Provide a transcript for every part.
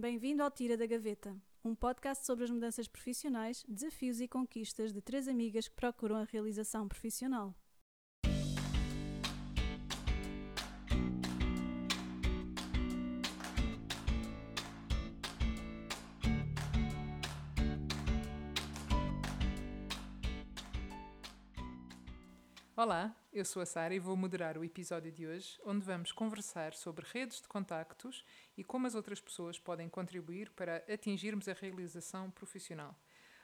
Bem-vindo ao Tira da Gaveta, um podcast sobre as mudanças profissionais, desafios e conquistas de três amigas que procuram a realização profissional. Olá, eu sou a Sara e vou moderar o episódio de hoje, onde vamos conversar sobre redes de contactos e como as outras pessoas podem contribuir para atingirmos a realização profissional.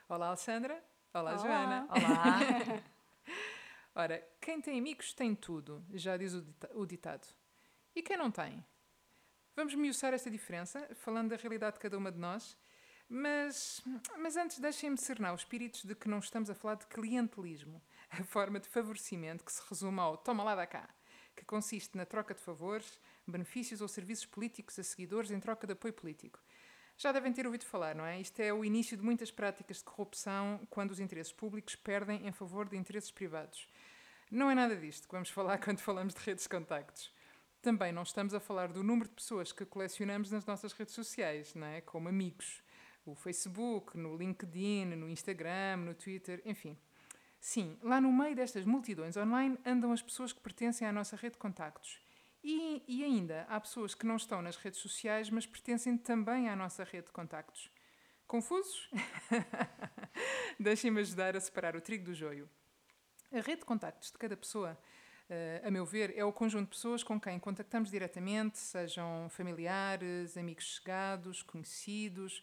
Olá, Alessandra. Olá, Olá. Joana. Olá! Ora, quem tem amigos tem tudo, já diz o dita- o ditado. E quem não tem? Vamos miuçar esta diferença, falando da realidade de cada uma de nós. Mas, mas antes, deixem-me cernar os espíritos de que não estamos a falar de clientelismo, a forma de favorecimento que se resume ao toma lá da cá, que consiste na troca de favores, benefícios ou serviços políticos a seguidores em troca de apoio político. Já devem ter ouvido falar, não é? Isto é o início de muitas práticas de corrupção quando os interesses públicos perdem em favor de interesses privados. Não é nada disto que vamos falar quando falamos de redes de contactos. Também não estamos a falar do número de pessoas que colecionamos nas nossas redes sociais, não é? como amigos. O Facebook, no LinkedIn, no Instagram, no Twitter, enfim. Sim, lá no meio destas multidões online andam as pessoas que pertencem à nossa rede de contactos. E, e ainda há pessoas que não estão nas redes sociais, mas pertencem também à nossa rede de contactos. Confusos? Deixem-me ajudar a separar o trigo do joio. A rede de contactos de cada pessoa, eh, a meu ver, é o conjunto de pessoas com quem contactamos diretamente, sejam familiares, amigos chegados, conhecidos,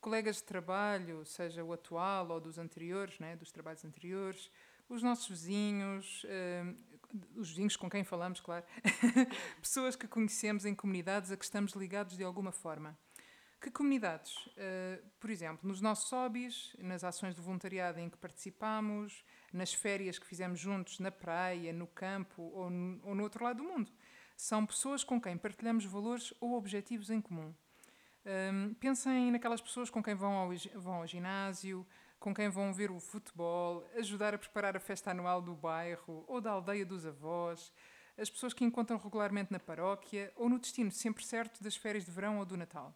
colegas de trabalho, seja o atual ou dos anteriores, né, dos trabalhos anteriores, os nossos vizinhos, eh, os vizinhos com quem falamos, claro, pessoas que conhecemos em comunidades a que estamos ligados de alguma forma. Que comunidades? Eh, por exemplo, nos nossos hobbies, nas ações de voluntariado em que participamos, nas férias que fizemos juntos na praia, no campo ou no, ou no outro lado do mundo. São pessoas com quem partilhamos valores ou objetivos em comum. Hum, pensem naquelas pessoas com quem vão ao, vão ao ginásio, com quem vão ver o futebol, ajudar a preparar a festa anual do bairro ou da aldeia dos avós, as pessoas que encontram regularmente na paróquia ou no destino sempre certo das férias de verão ou do Natal.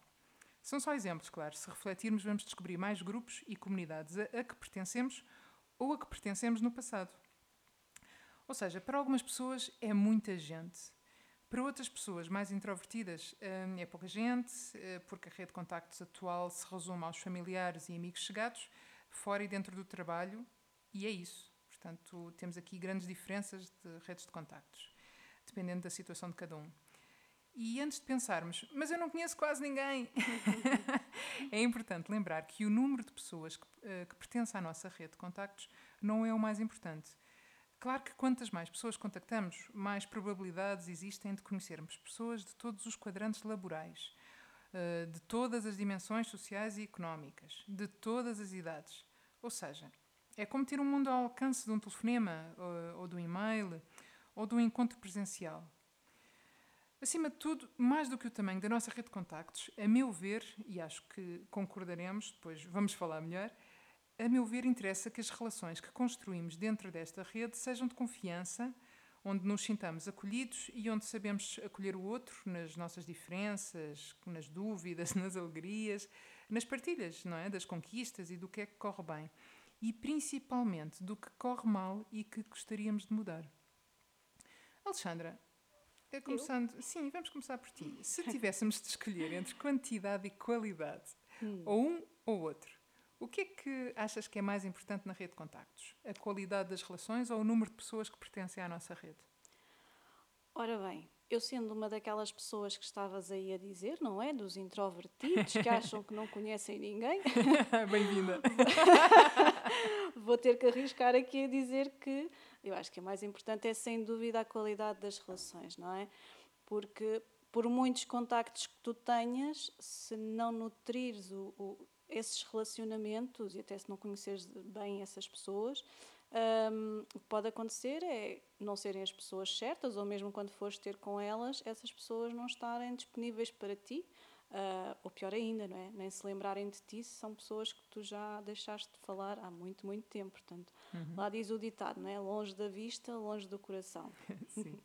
São só exemplos, claro. Se refletirmos, vamos descobrir mais grupos e comunidades a, a que pertencemos ou a que pertencemos no passado. Ou seja, para algumas pessoas é muita gente. Para outras pessoas mais introvertidas hum, é pouca gente, eh, porque a rede de contactos atual se resume aos familiares e amigos chegados, fora e dentro do trabalho, e é isso. Portanto, temos aqui grandes diferenças de redes de contactos, dependendo da situação de cada um. E antes de pensarmos, mas eu não conheço quase ninguém, é importante lembrar que o número de pessoas que, eh, que pertence à nossa rede de contactos não é o mais importante. Claro que quantas mais pessoas contactamos, mais probabilidades existem de conhecermos pessoas de todos os quadrantes laborais, eh, de todas as dimensões sociais e económicas, de todas as idades. Ou seja, é como ter um mundo ao alcance de um telefonema, ou, de um e-mail, ou de um encontro presencial. Acima de tudo, mais do que o tamanho da nossa rede de contactos, a meu ver, e acho que concordaremos, depois vamos falar melhor, a meu ver, interessa que as relações que construímos dentro desta rede sejam de confiança, onde nos sintamos acolhidos e onde sabemos acolher o outro nas nossas diferenças, nas dúvidas, nas alegrias, nas partilhas, não é? Das conquistas e do que é que corre bem. E principalmente do que corre mal e que gostaríamos de mudar. Alexandra, é começando, sim, vamos começar por ti. Se tivéssemos de escolher entre quantidade e qualidade, ou um ou outro, o que é que achas que é mais importante na rede de contactos? A qualidade das relações ou o número de pessoas que pertencem à nossa rede? Ora bem, eu sendo uma daquelas pessoas que estavas aí a dizer, não é? Dos introvertidos que acham que não conhecem ninguém, Bem-vinda. vou ter que arriscar aqui a dizer que eu acho que o mais importante é sem dúvida a qualidade das relações, não é? Porque por muitos contactos que tu tenhas, se não nutrires o, o- esses relacionamentos e até se não conheceres bem essas pessoas, hum, o que pode acontecer é não serem as pessoas certas, ou mesmo quando fores ter com elas, essas pessoas não estarem disponíveis para ti, ah, ou pior ainda, não é? Nem se lembrarem de ti se são pessoas que tu já deixaste de falar há muito, muito tempo. Portanto, lá diz o ditado, não é? Longe da vista, longe do coração. Sim.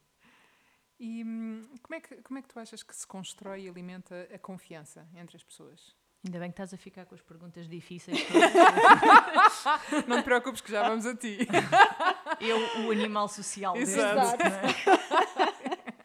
E hum, como é, que, como é que tu achas que se constrói e alimenta a confiança entre as pessoas? Ainda bem que estás a ficar com as perguntas difíceis. Não te preocupes que já vamos a ti. Eu, o animal social Exato. deste, não é?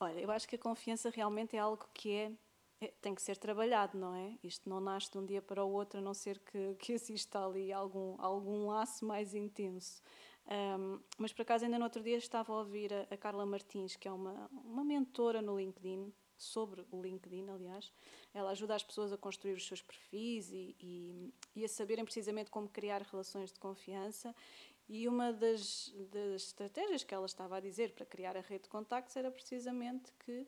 Olha, eu acho que a confiança realmente é algo que é, é- tem que ser trabalhado, não é? Isto não nasce de um dia para o outro, a não ser que, que exista ali algum, algum laço mais intenso. Ahm, mas por acaso, ainda no outro dia estava a ouvir a, a Carla Martins, que é uma, uma mentora no LinkedIn, sobre o LinkedIn, aliás. Ela ajuda as pessoas a construir os seus perfis e, e, e a saberem precisamente como criar relações de confiança. E uma das, das estratégias que ela estava a dizer para criar a rede de contactos era precisamente que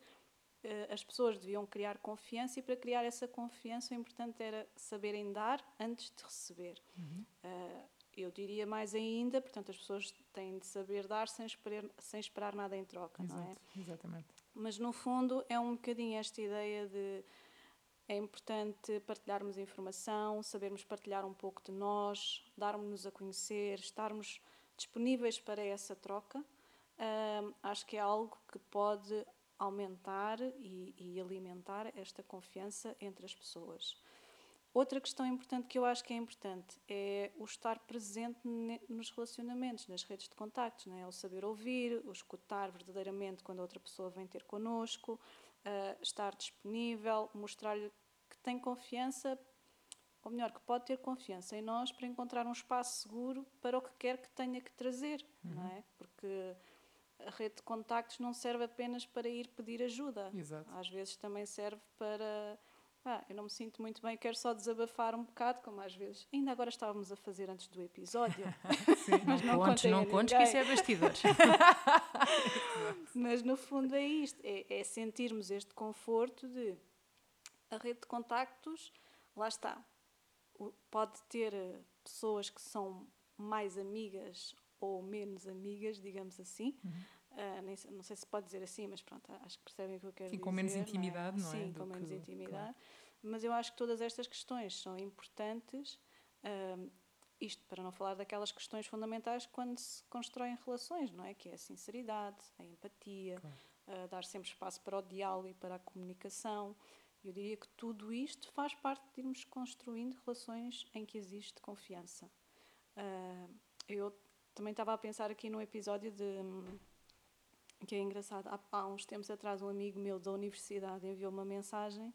eh, as pessoas deviam criar confiança e para criar essa confiança o importante era saberem dar antes de receber. Eh, eu diria mais ainda, portanto, as pessoas têm de saber dar sem esperar, sem esperar nada em troca, não é? Exato, exatamente. Mas no fundo é um bocadinho esta ideia de é importante partilharmos informação, sabermos partilhar um pouco de nós, darmos-nos a conhecer, estarmos disponíveis para essa troca. Ahm, acho que é algo que pode aumentar e, e alimentar esta confiança entre as pessoas. Outra questão importante que eu acho que é importante é o estar presente nos relacionamentos, nas redes de contactos, não é? o saber ouvir, o escutar verdadeiramente quando a outra pessoa vem ter connosco, ah, estar disponível, mostrar-lhe que tem confiança, ou melhor, que pode ter confiança em nós para encontrar um espaço seguro para o que quer que tenha que trazer, não é? Porque a rede de contactos não serve apenas para ir pedir ajuda. Exato. Às vezes também serve para. Ah, eu não me sinto muito bem, quero só desabafar um bocado, como às vezes. Ainda agora estávamos a fazer antes do episódio. Mas não Contes, não contes que isso é bastidores. Mas no fundo é isto: é, é sentirmos este conforto de a rede de contactos, lá está. Pode ter eh, pessoas que são mais amigas ou menos amigas, digamos assim. Uhum. Ah, nem não sei se pode dizer assim, mas pronto, acho que percebem o que eu quero Sim, dizer. com menos não é? intimidade, não é? Sim, com menos que- intimidade. Mas eu acho que todas estas questões são importantes. ahm, isto para não falar daquelas questões fundamentais quando se constroem relações, não é? Que é a sinceridade, a empatia, Claro. a dar sempre espaço para o diálogo e para a comunicação. Eu diria que tudo isto faz parte de irmos construindo relações em que existe confiança. Ah, eu também estava a pensar aqui num episódio de. Que é engraçado. Há, há uns tempos atrás, um amigo meu da universidade enviou uma mensagem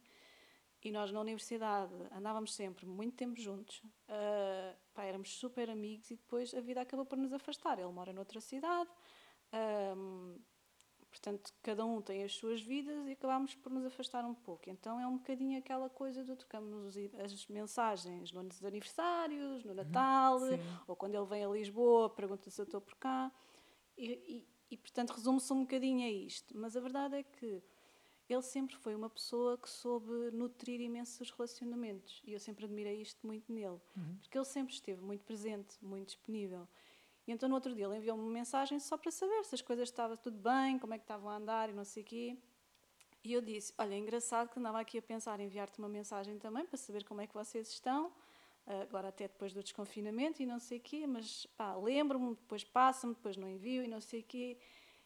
e nós na universidade andávamos sempre muito tempo juntos. Ah, pá, éramos super amigos e depois a vida acabou por nos afastar. Ele mora noutra cidade. portanto, cada um tem as suas vidas e acabámos por nos afastar um pouco. Então é um bocadinho aquela coisa do trocamos as mensagens nos aniversários, no Natal, Sim. ou quando ele vem a Lisboa, pergunta se eu estou por cá. E, e- portanto, resume-se um bocadinho a isto. Mas a verdade é que ele sempre foi uma pessoa que soube nutrir imensos relacionamentos. E eu sempre admirei isto muito nele. Porque ele sempre esteve muito presente, muito disponível. E então, no outro dia, ele enviou-me uma mensagem só para saber se as coisas estavam tudo bem, como é que estavam a andar e não sei o quê. E eu disse: Olha, é engraçado que andava aqui a pensar em enviar-te uma mensagem também para saber como é que vocês estão, agora até depois do desconfinamento e não sei o quê, mas pá, lembro-me, depois passa-me, depois não envio e não sei o quê.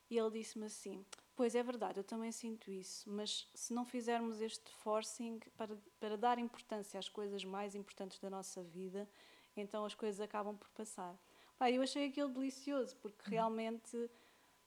E ele disse-me assim: Pois é verdade, eu também sinto isso, mas se não fizermos este forcing para, para dar importância às coisas mais importantes da nossa vida, então as coisas acabam por passar. Pá, eu achei aquilo delicioso, porque realmente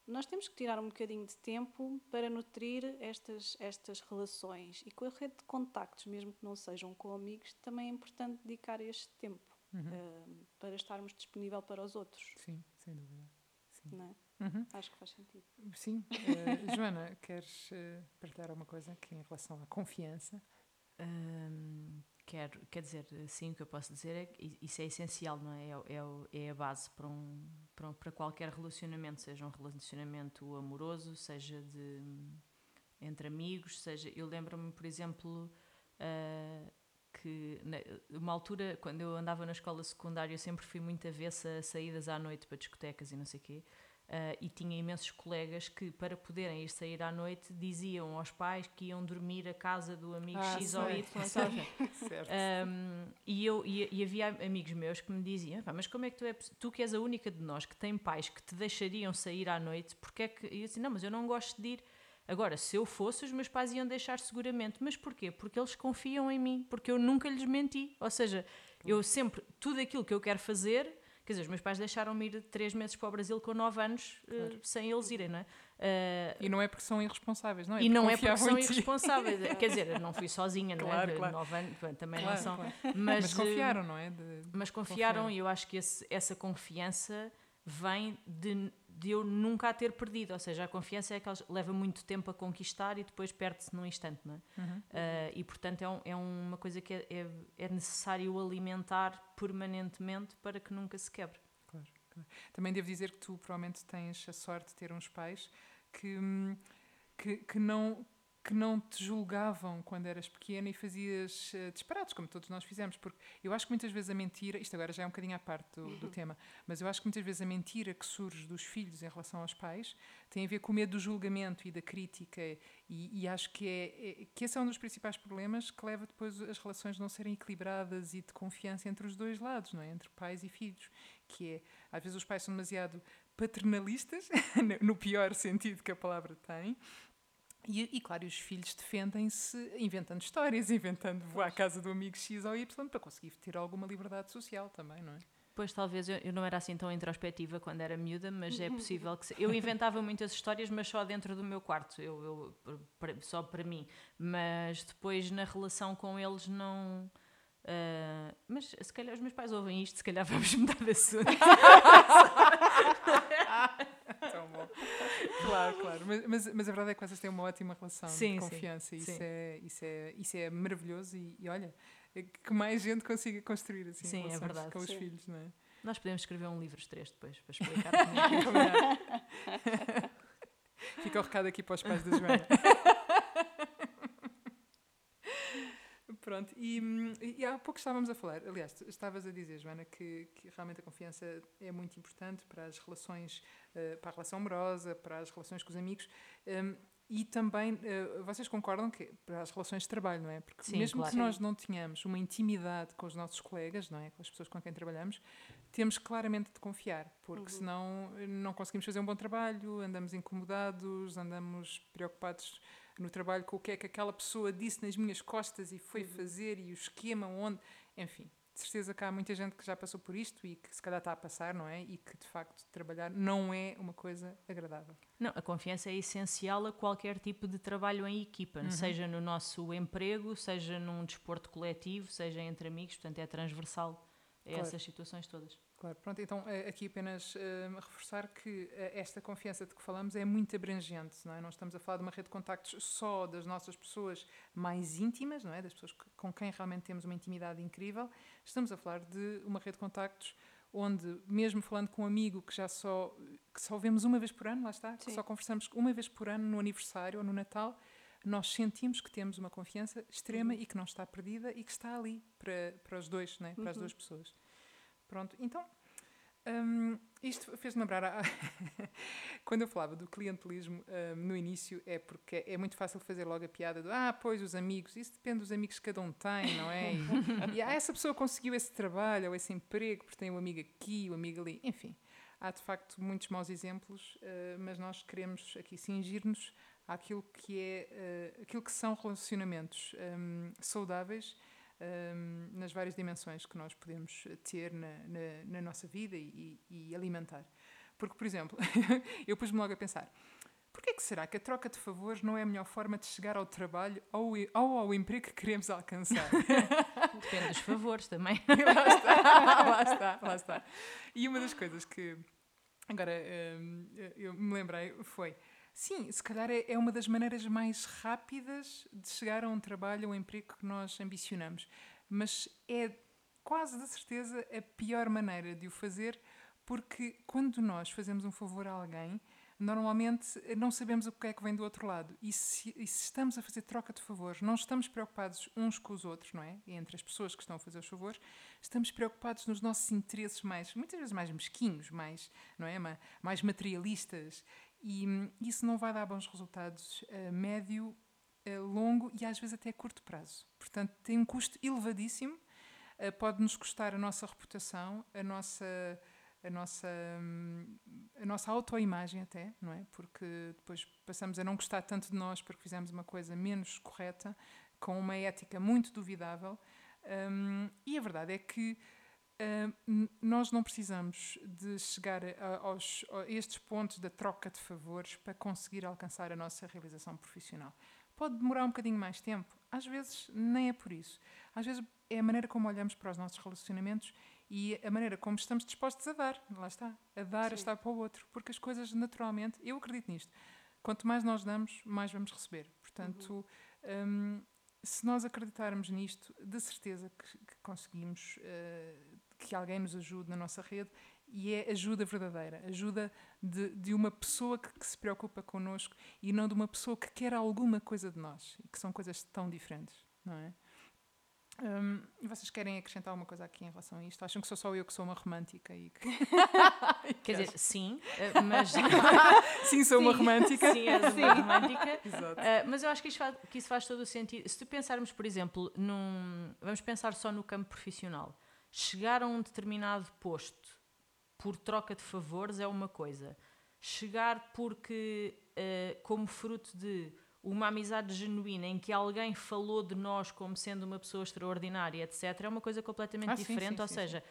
nós temos que tirar um bocadinho de tempo para nutrir estas, estas relações. E com a rede de contactos, mesmo que não sejam com amigos, também é importante dedicar este tempo eh, para estarmos disponível para os outros. Sim, sem dúvida. Sim. Não é? Uhum. Acho que faz sentido. Sim. Eh, Joana, queres eh, partilhar alguma coisa aqui em relação à confiança? Hum, quero, quer dizer, sim, o que eu posso dizer é que isso é essencial, não é? É, é, é a base para, um, para, para qualquer relacionamento, seja um relacionamento amoroso, seja de entre amigos, seja. Eu lembro-me, por exemplo, ah, que uma altura, quando eu andava na escola secundária, eu sempre fui muito avessa a saídas à noite para discotecas e não sei o quê. Uh, e tinha imensos colegas que, para poderem ir sair à noite, diziam aos pais que iam dormir a casa do amigo ah, X ou Y. certo. Um, e, eu, e, e, havia amigos meus que me diziam: mas como é que tu é tu que és a única de nós que tem pais que te deixariam sair à noite? Porque é que. E eu disse: não, mas eu não gosto de ir. Agora, se eu fosse, os meus pais iam deixar seguramente. Mas porquê? Porque eles confiam em mim, porque eu nunca lhes menti. Ou seja, eu sempre, tudo aquilo que eu quero fazer, Quer dizer, os meus pais deixaram-me ir três meses para o Brasil com nove anos eh, claro. uh, sem eles irem, não é? Uh, e não é porque são irresponsáveis, não é? E não é porque são irresponsáveis. Quer dizer, não fui sozinha, não é? Claro. Nove anos, também claro, não são. Mas, mas, confiaram, não é? De, mas confiaram, confiaram, e eu acho que esse, essa confiança vem de de eu nunca a ter perdido. Ou seja, a confiança é que leva muito tempo a conquistar e depois perde-se num instante, não é? Uhum. Uh, e portanto é, um, é, uma coisa que é, é, é, necessário alimentar permanentemente para que nunca se quebre. Claro, claro. Também devo dizer que tu provavelmente tens a sorte de ter uns pais que, hum, que, que não que não te julgavam quando eras pequena e fazias uh, disparados, como todos nós fizemos. Porque eu acho que muitas vezes a mentira, isto agora já é um bocadinho à parte do, do uhum. tema, mas eu acho que muitas vezes a mentira que surge dos filhos em relação aos pais tem a ver com o medo do julgamento e da crítica. E, e acho que, é, é, que esse é um dos principais problemas que leva depois as relações não serem equilibradas e de confiança entre os dois lados, não é? entre pais e filhos. Que é, às vezes os pais são demasiado paternalistas, no pior sentido que a palavra tem, e, e, claro, os filhos defendem-se inventando histórias, inventando vou à casa do amigo X ou Y para conseguir ter alguma liberdade social também, não é? Pois talvez eu, eu não era assim tão introspectiva quando era miúda, mas é possível que se, eu inventava muitas histórias, mas só dentro do meu quarto, eu, eu só para mim. Mas depois na relação com eles não. Uh, mas se calhar os meus pais ouvem isto, se calhar vamos mudar de assunto. Claro, claro. Mas, mas, mas, a verdade é que vocês têm uma ótima relação sim, de confiança. Sim, isso, sim. É, isso, é, isso é maravilhoso e, e, olha, é que mais gente consiga construir assim sim, é verdade. com os filhos, não é? Nós podemos escrever um livro os três depois para explicar como é. Fica o recado aqui para os pais da Joana. Pronto, e, e, há pouco estávamos a falar, aliás, estavas a dizer, Joana, que, que realmente a confiança é muito importante para as relações, uh, para a relação amorosa, para as relações com os amigos. Um, e também, uh, vocês concordam que para as relações de trabalho, não é? Porque Sim, mesmo claro. que nós não tenhamos uma intimidade com os nossos colegas, não é? Com as pessoas com quem trabalhamos, temos claramente de confiar, porque uhum. senão não conseguimos fazer um bom trabalho, andamos incomodados, andamos preocupados no trabalho com o que é que aquela pessoa disse nas minhas costas e foi uhum. fazer e o esquema onde, enfim. De certeza que há muita gente que já passou por isto e que se calhar está a passar, não é? E que de facto trabalhar não é uma coisa agradável. Não, a confiança é essencial a qualquer tipo de trabalho em equipa, uhum. seja no nosso emprego, seja num desporto coletivo, seja entre amigos, portanto é transversal claro. essas situações todas. Claro, pronto, então eh, aqui apenas uh, reforçar que uh, esta confiança de que falamos é muito abrangente, não é? Não estamos a falar de uma rede de contactos só das nossas pessoas mais íntimas, não é? Das pessoas com quem realmente temos uma intimidade incrível. Estamos a falar de uma rede de contactos onde, mesmo falando com um amigo que já só, que só vemos uma vez por ano, lá está, Sim. que só conversamos uma vez por ano no aniversário ou no Natal, nós sentimos que temos uma confiança extrema uhum. e que não está perdida e que está ali para, para os dois, não é? para uhum. as duas pessoas. Pronto, então, um, isto fez-me lembrar, a... quando eu falava do clientelismo um, no início, é porque é muito fácil fazer logo a piada do ah, pois os amigos, isso depende dos amigos que cada um tem, não é? E, e ah, essa pessoa conseguiu esse trabalho ou esse emprego porque tem um amigo aqui, um amigo ali, enfim. Há de facto muitos maus exemplos, uh, mas nós queremos aqui cingir-nos àquilo que é uh, aquilo que são relacionamentos um, saudáveis um, nas várias dimensões que nós podemos ter na, na, na nossa vida e, e, alimentar. Porque, por exemplo, eu pus-me logo a pensar: porquê que será que a troca de favores não é a melhor forma de chegar ao trabalho ou, ou ao emprego que queremos alcançar? Depende dos favores também. lá, está, lá está, lá está. E uma das coisas que agora um, eu me lembrei foi Sim, se calhar é, é uma das maneiras mais rápidas de chegar a um trabalho, a um emprego que nós ambicionamos. Mas é quase de certeza a pior maneira de o fazer, porque quando nós fazemos um favor a alguém, normalmente não sabemos o que é que vem do outro lado. E se, e se, estamos a fazer troca de favores, não estamos preocupados uns com os outros, não é? Entre as pessoas que estão a fazer os favores, estamos preocupados nos nossos interesses mais, muitas vezes mais mesquinhos, mais, não é? mais materialistas. E hum, isso não vai dar bons resultados a médio, a longo e às vezes até a curto prazo. Portanto, tem um custo elevadíssimo, eh, pode-nos custar a nossa reputação, a nossa a nossa, a nossa autoimagem até, não é? Porque depois passamos a não gostar tanto de nós porque fizemos uma coisa menos correta, com uma ética muito duvidável. Um, e a verdade é que uh, nós não precisamos de chegar a, aos, a estes pontos da troca de favores para conseguir alcançar a nossa realização profissional. Pode demorar um bocadinho mais tempo, às vezes nem é por isso. Às vezes é a maneira como olhamos para os nossos relacionamentos e a maneira como estamos dispostos a dar, lá está, a dar, Sim. a estar para o outro, porque as coisas naturalmente, eu acredito nisto, quanto mais nós damos, mais vamos receber. Portanto, uhum. um, se nós acreditarmos nisto, de certeza que, que conseguimos uh, que alguém nos ajude na nossa rede e é ajuda verdadeira, ajuda de, de uma pessoa que, que, se preocupa connosco e não de uma pessoa que quer alguma coisa de nós, que são coisas tão diferentes, não é? Um, e vocês querem acrescentar alguma coisa aqui em relação a isto? Acham que sou só eu que sou uma romântica e que... Quer dizer, sim, eh, mas... sim, sou sim, uma romântica. Sim, és uma romântica. Exato. Uh, mas eu acho que, faz, que, isso faz todo o sentido. Se tu pensarmos, por exemplo, num... Vamos pensar só no campo profissional. Chegar a um determinado posto por troca de favores é uma coisa. Chegar porque, uh, como fruto de uma amizade genuína em que alguém falou de nós como sendo uma pessoa extraordinária, etc., é uma coisa completamente ah, diferente. Sim, sim, ou sim, seja,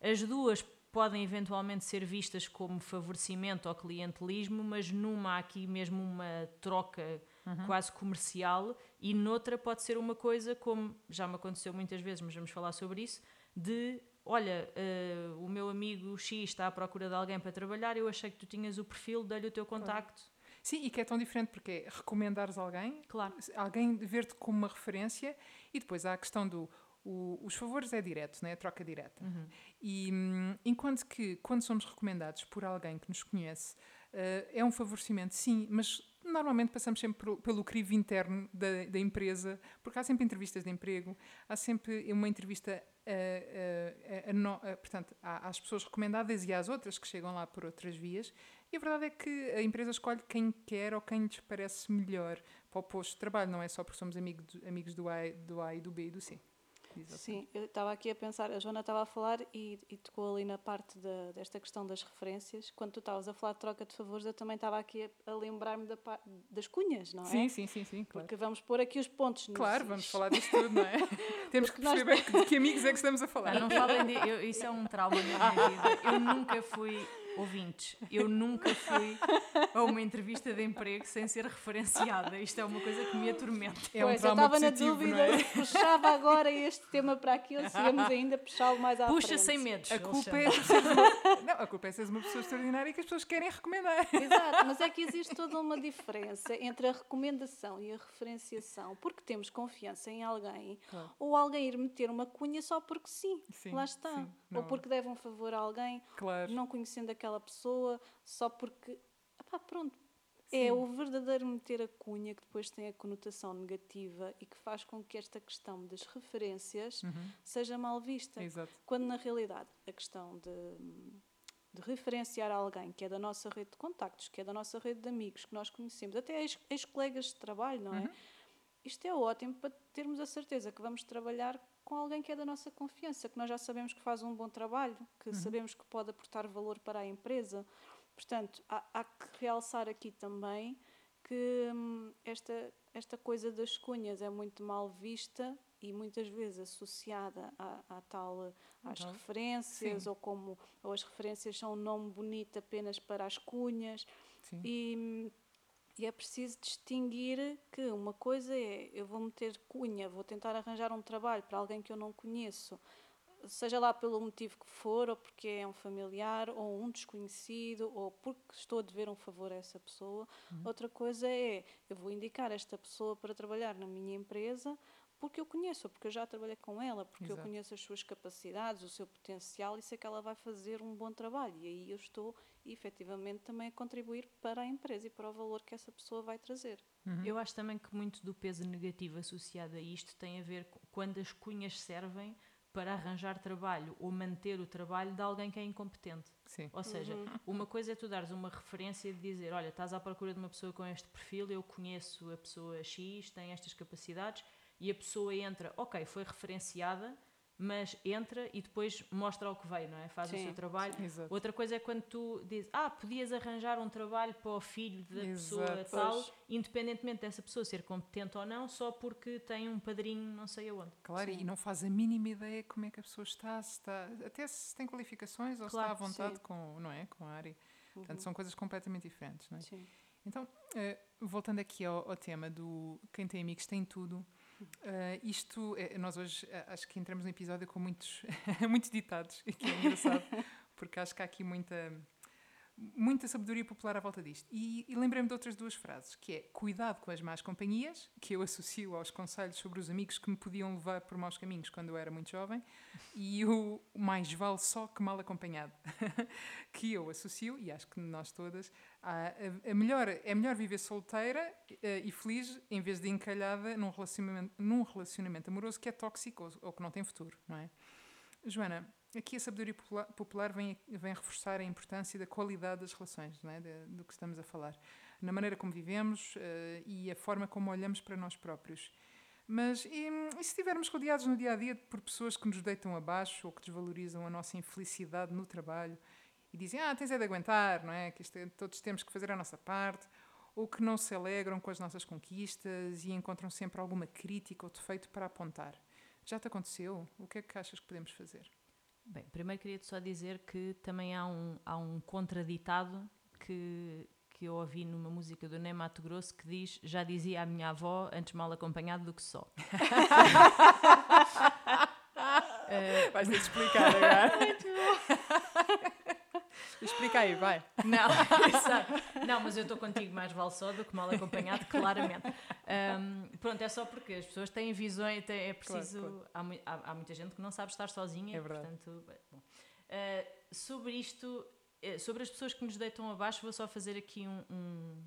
as duas podem eventualmente ser vistas como favorecimento ao clientelismo, mas numa há aqui mesmo uma troca uhum. quase comercial e noutra pode ser uma coisa como já me aconteceu muitas vezes, mas vamos falar sobre isso, de olha, uh, o meu amigo X está à procura de alguém para trabalhar, eu achei que tu tinhas o perfil, dei-lhe o teu contacto. Claro Sim, e que é tão diferente porque é recomendares alguém, claro. alguém ver-te como uma referência e depois há a questão do o, os favores é direto, né? a troca direta. Uhum. E hum, enquanto que quando somos recomendados por alguém que nos conhece, uh, é um favorecimento, sim, mas normalmente passamos sempre pelo, pelo crivo interno da, da, empresa, porque há sempre entrevistas de emprego, há sempre uma entrevista a, a, a, portanto, às pessoas recomendadas e às outras que chegam lá por outras vias, e a verdade é que a empresa escolhe quem quer ou quem lhes parece melhor para o posto de trabalho, não é só porque somos amigos do, amigos do, A, do A e do B e do C. Exatamente. Sim, eu estava aqui a pensar, a Joana estava a falar e, e tocou ali na parte de, desta questão das referências. Quando tu estavas a falar de troca de favores, eu também estava aqui a, a lembrar-me da, das cunhas, não é? Sim, sim, sim, sim. Claro. Porque vamos pôr aqui os pontos. Claro, vamos falar disso tudo, não é? Temos que perceber nós... de que amigos é que estamos a falar. Não, não falem de. Eu, isso é um trauma na minha vida. Eu nunca fui ouvintes, eu nunca fui a uma entrevista de emprego sem ser referenciada. Isto é uma coisa que me atormenta. É um pois, eu estava na dúvida é? se puxava agora este tema para aquilo, se íamos ainda puxá-lo mais à Puxa frente. sem medos. A culpa, é uma... Não, a culpa é seres uma pessoa extraordinária que as pessoas querem recomendar. Exato, mas é que existe toda uma diferença entre a recomendação e a referenciação, porque temos confiança em alguém, claro. ou alguém ir meter uma cunha só porque sim, sim lá está. Sim, ou porque deve um favor a alguém, claro. não conhecendo aquela aquela pessoa só porque. Epá, pronto. É Sim. É o verdadeiro meter a cunha que depois tem a conotação negativa e que faz com que esta questão das referências uhum. seja mal vista. Exato. Quando na realidade a questão de, de referenciar alguém que é da nossa rede de contactos, que é da nossa rede de amigos, que nós conhecemos, até ex-colegas de trabalho, não é? Uhum. Isto é ótimo para termos a certeza que vamos trabalhar com alguém que é da nossa confiança, que nós já sabemos que faz um bom trabalho, que uhum. sabemos que pode aportar valor para a empresa. Portanto, há, há que realçar aqui também que hum, esta, esta coisa das cunhas é muito mal vista e muitas vezes associada à, à tal às uhum. referências Sim. ou como ou as referências são um nome bonito apenas para as cunhas Sim. e hum, e é preciso distinguir que uma coisa é eu vou meter cunha, vou tentar arranjar um trabalho para alguém que eu não conheço, seja lá pelo motivo que for, ou porque é um familiar, ou um desconhecido, ou porque estou a dever um favor a essa pessoa. Uhum. Outra coisa é eu vou indicar esta pessoa para trabalhar na minha empresa porque eu conheço, porque eu já trabalhei com ela, porque Exato. eu conheço as suas capacidades, o seu potencial e sei que ela vai fazer um bom trabalho. E aí eu estou, efetivamente, também a contribuir para a empresa e para o valor que essa pessoa vai trazer. Eu acho também que muito do peso negativo associado a isto tem a ver com quando as cunhas servem para arranjar trabalho ou manter o trabalho de alguém que é incompetente. Sim. Ou seja, uma coisa é tu dares uma referência de dizer, olha, estás à procura de uma pessoa com este perfil, eu conheço a pessoa X, tem estas capacidades, e a pessoa entra, ok, foi referenciada, mas entra e depois mostra o que veio, não é? Faz o Sim, seu trabalho. Exato. Outra coisa é quando tu dizes, ah, podias arranjar um trabalho para o filho da pessoa Exato. tal, Pois. independentemente dessa pessoa ser competente ou não, só porque tem um padrinho não sei aonde. Claro, Sim. e não faz a mínima ideia como é que a pessoa está, se está até se tem qualificações ou Claro, se está à vontade sim. com, não é, com a área. Uhum. Portanto, são coisas completamente diferentes, não é? Sim. Então, eh, voltando aqui ao, ao tema do quem tem amigos tem tudo, eh, isto, eh, nós hoje eh, acho que entramos no episódio com muitos, muitos ditados, que é engraçado, porque acho que há aqui muita, muita sabedoria popular à volta disto. E, e lembrei-me de outras duas frases, que é cuidado com as más companhias, que eu associo aos conselhos sobre os amigos que me podiam levar por maus caminhos quando eu era muito jovem, e o mais vale só que mal acompanhado, que eu associo, e acho que nós todas, a, a- melhor, é melhor viver solteira eh, e feliz em vez de encalhada num relacionamento, num relacionamento amoroso que é tóxico ou, ou que não tem futuro, não é? Joana, aqui a sabedoria popula- popular vem, vem reforçar a importância da qualidade das relações, é? De- do que estamos a falar, na maneira como vivemos eh, e a forma como olhamos para nós próprios. Mas e, e se estivermos rodeados no dia a dia por pessoas que nos deitam abaixo ou que desvalorizam a nossa infelicidade no trabalho e dizem, ah, tens é de aguentar, não é? Que é- todos temos que fazer a nossa parte, ou que não se alegram com as nossas conquistas e encontram sempre alguma crítica ou defeito para apontar. Já te aconteceu? O que é que achas que podemos fazer? Bem, primeiro queria-te só dizer que também há um, há um contraditado que, que eu ouvi numa música do Ney Mato Grosso que diz já dizia a minha avó antes mal acompanhado do que só. Eh, Vais ter de explicar agora. Explica aí, vai. Não, não, mas eu estou contigo mais vale só do que mal acompanhado, claramente. Ahm, pronto, é só porque as pessoas têm visões, têm- é preciso. claro. Há, mui- há- há muita gente que não sabe estar sozinha, É verdade. portanto. bom. Ah, sobre isto, eh, sobre as pessoas que nos deitam abaixo, vou só fazer aqui um, um,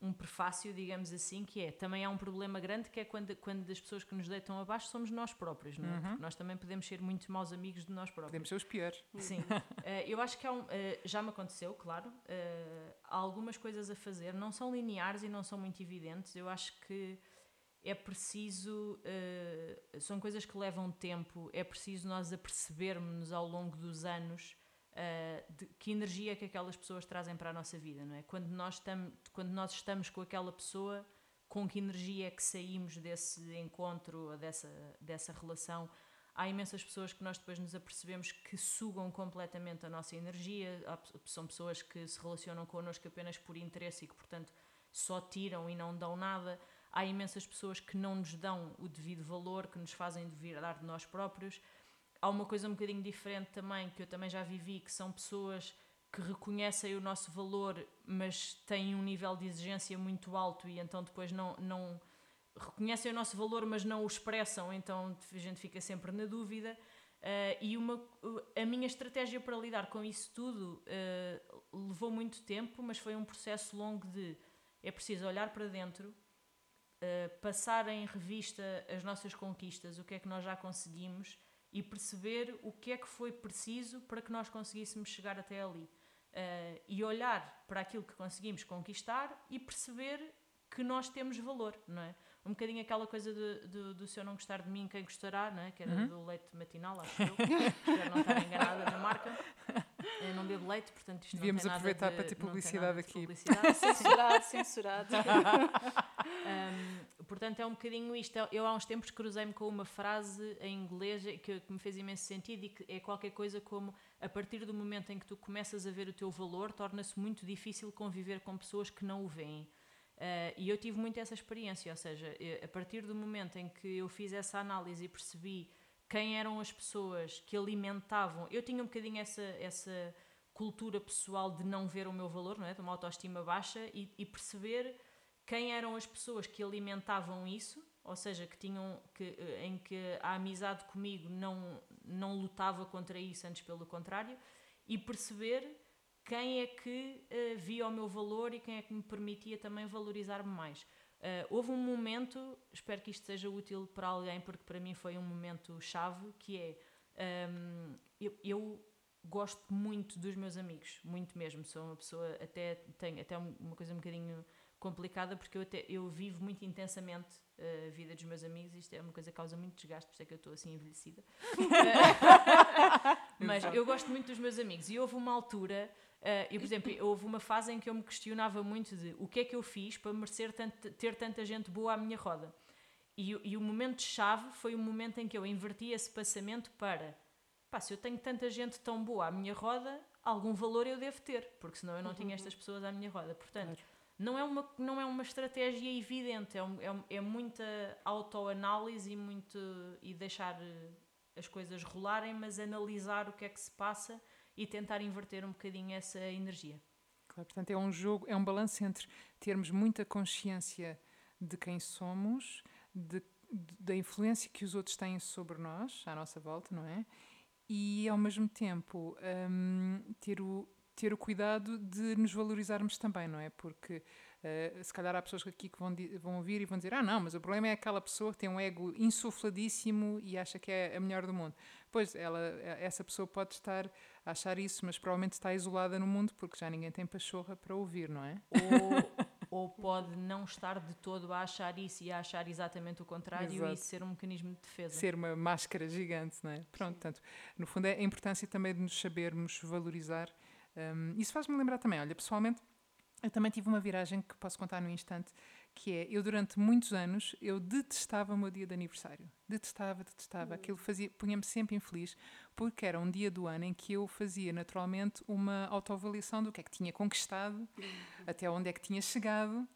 um prefácio, digamos assim, que é também há um problema grande que é quando, quando as pessoas que nos deitam abaixo somos nós próprios, não é? Uhum. Porque nós também podemos ser muito maus amigos de nós próprios. Podemos ser os piores. Sim, Eh, eu acho que há um, eh, já me aconteceu, claro. eh, há algumas coisas a fazer, não são lineares e não são muito evidentes. Eu acho que é preciso. são coisas que levam tempo, é preciso nós apercebermos ao longo dos anos. Eh, de que energia é que aquelas pessoas trazem para a nossa vida, não é? Quando nós, estamos, quando nós estamos com aquela pessoa, com que energia é que saímos desse encontro dessa, dessa relação? há imensas pessoas que nós depois nos apercebemos que sugam completamente a nossa energia, são pessoas que se relacionam connosco apenas por interesse e que, portanto, só tiram e não dão nada. Há imensas pessoas que não nos dão o devido valor, que nos fazem duvidar de nós próprios. Há uma coisa um bocadinho diferente também, que eu também já vivi, que são pessoas que reconhecem o nosso valor, mas têm um nível de exigência muito alto e então depois não, não reconhecem o nosso valor, mas não o expressam, então a gente fica sempre na dúvida. Eh, e uma, a minha estratégia para lidar com isso tudo eh, levou muito tempo, mas foi um processo longo de é preciso olhar para dentro, eh, passar em revista as nossas conquistas, o que é que nós já conseguimos e perceber o que é que foi preciso para que nós conseguíssemos chegar até ali. Eh, e olhar para aquilo que conseguimos conquistar e perceber que nós temos valor, não é? Um bocadinho aquela coisa de, de- do se eu não gostar de mim, quem gostará, não é? Que era Uhum. do leite matinal, acho eu. Espero não estar enganada na marca. Eu não bebo leite, portanto isto Devíamos não tem nada aproveitar de- para ter publicidade nada de aqui. publicidade. Censurado, censurado. Um, portanto, é um bocadinho isto. Eu há uns tempos cruzei-me com uma frase em inglês que, que me fez imenso sentido e que é qualquer coisa como a partir do momento em que tu começas a ver o teu valor, torna-se muito difícil conviver com pessoas que não o veem. Uh, e eu tive muito essa experiência, ou seja, eu- a partir do momento em que eu fiz essa análise e percebi quem eram as pessoas que alimentavam, eu tinha um bocadinho essa, essa cultura pessoal de não ver o meu valor, não é? de uma autoestima baixa e, e perceber quem eram as pessoas que alimentavam isso, ou seja, que tinham que, eh, em que a amizade comigo não, não lutava contra isso, antes pelo contrário, e perceber quem é que uh, via o meu valor e quem é que me permitia também valorizar-me mais. Uh, houve um momento, espero que isto seja útil para alguém, porque para mim foi um momento chave, que é um, eu, eu, gosto muito dos meus amigos, muito mesmo. Sou uma pessoa, até tenho até uma coisa um bocadinho complicada, porque eu, até, eu vivo muito intensamente uh, a vida dos meus amigos. Isto é uma coisa que causa muito desgaste, por isso é que eu estou assim envelhecida. Mas eu gosto muito dos meus amigos e houve uma altura Uh, eu, por exemplo, houve uma fase em que eu me questionava muito de o que é que eu fiz para merecer tanto, ter tanta gente boa à minha roda. E, e o momento-chave foi o momento em que eu inverti esse passamento para pá, se eu tenho tanta gente tão boa à minha roda, algum valor eu devo ter, porque senão eu não uhum. tinha estas pessoas à minha roda. Portanto, claro. não, é uma, não é uma estratégia evidente, é, um, é, é muita autoanálise e, muito, e deixar eh, as coisas rolarem, mas analisar o que é que se passa e tentar inverter um bocadinho essa energia. Claro, portanto, é um jogo, é um balanço entre termos muita consciência de quem somos, de, de, da influência que os outros têm sobre nós, à nossa volta, não é? E ao mesmo tempo um, ter, o, ter o cuidado de nos valorizarmos também, não é? Porque Uh, se calhar há pessoas aqui que vão, vão ouvir e vão dizer: Ah, não, mas o problema é aquela pessoa que tem um ego insufladíssimo e acha que é a melhor do mundo. Pois, ela, essa pessoa pode estar a achar isso, mas provavelmente está isolada no mundo porque já ninguém tem pachorra para ouvir, não é? Ou, ou pode não estar de todo a achar isso e a achar exatamente o contrário Exato. e ser um mecanismo de defesa. Ser uma máscara gigante, não é? Pronto, portanto, no fundo é a importância também de nos sabermos valorizar. Um, isso faz-me lembrar também, olha, pessoalmente eu também tive uma viragem que posso contar no instante, que é, eu durante muitos anos, eu detestava o meu dia de aniversário. Detestava, detestava. Aquilo fazia, punha-me sempre infeliz, porque era um dia do ano em que eu fazia naturalmente uma autoavaliação do que é que tinha conquistado, até onde é que tinha chegado.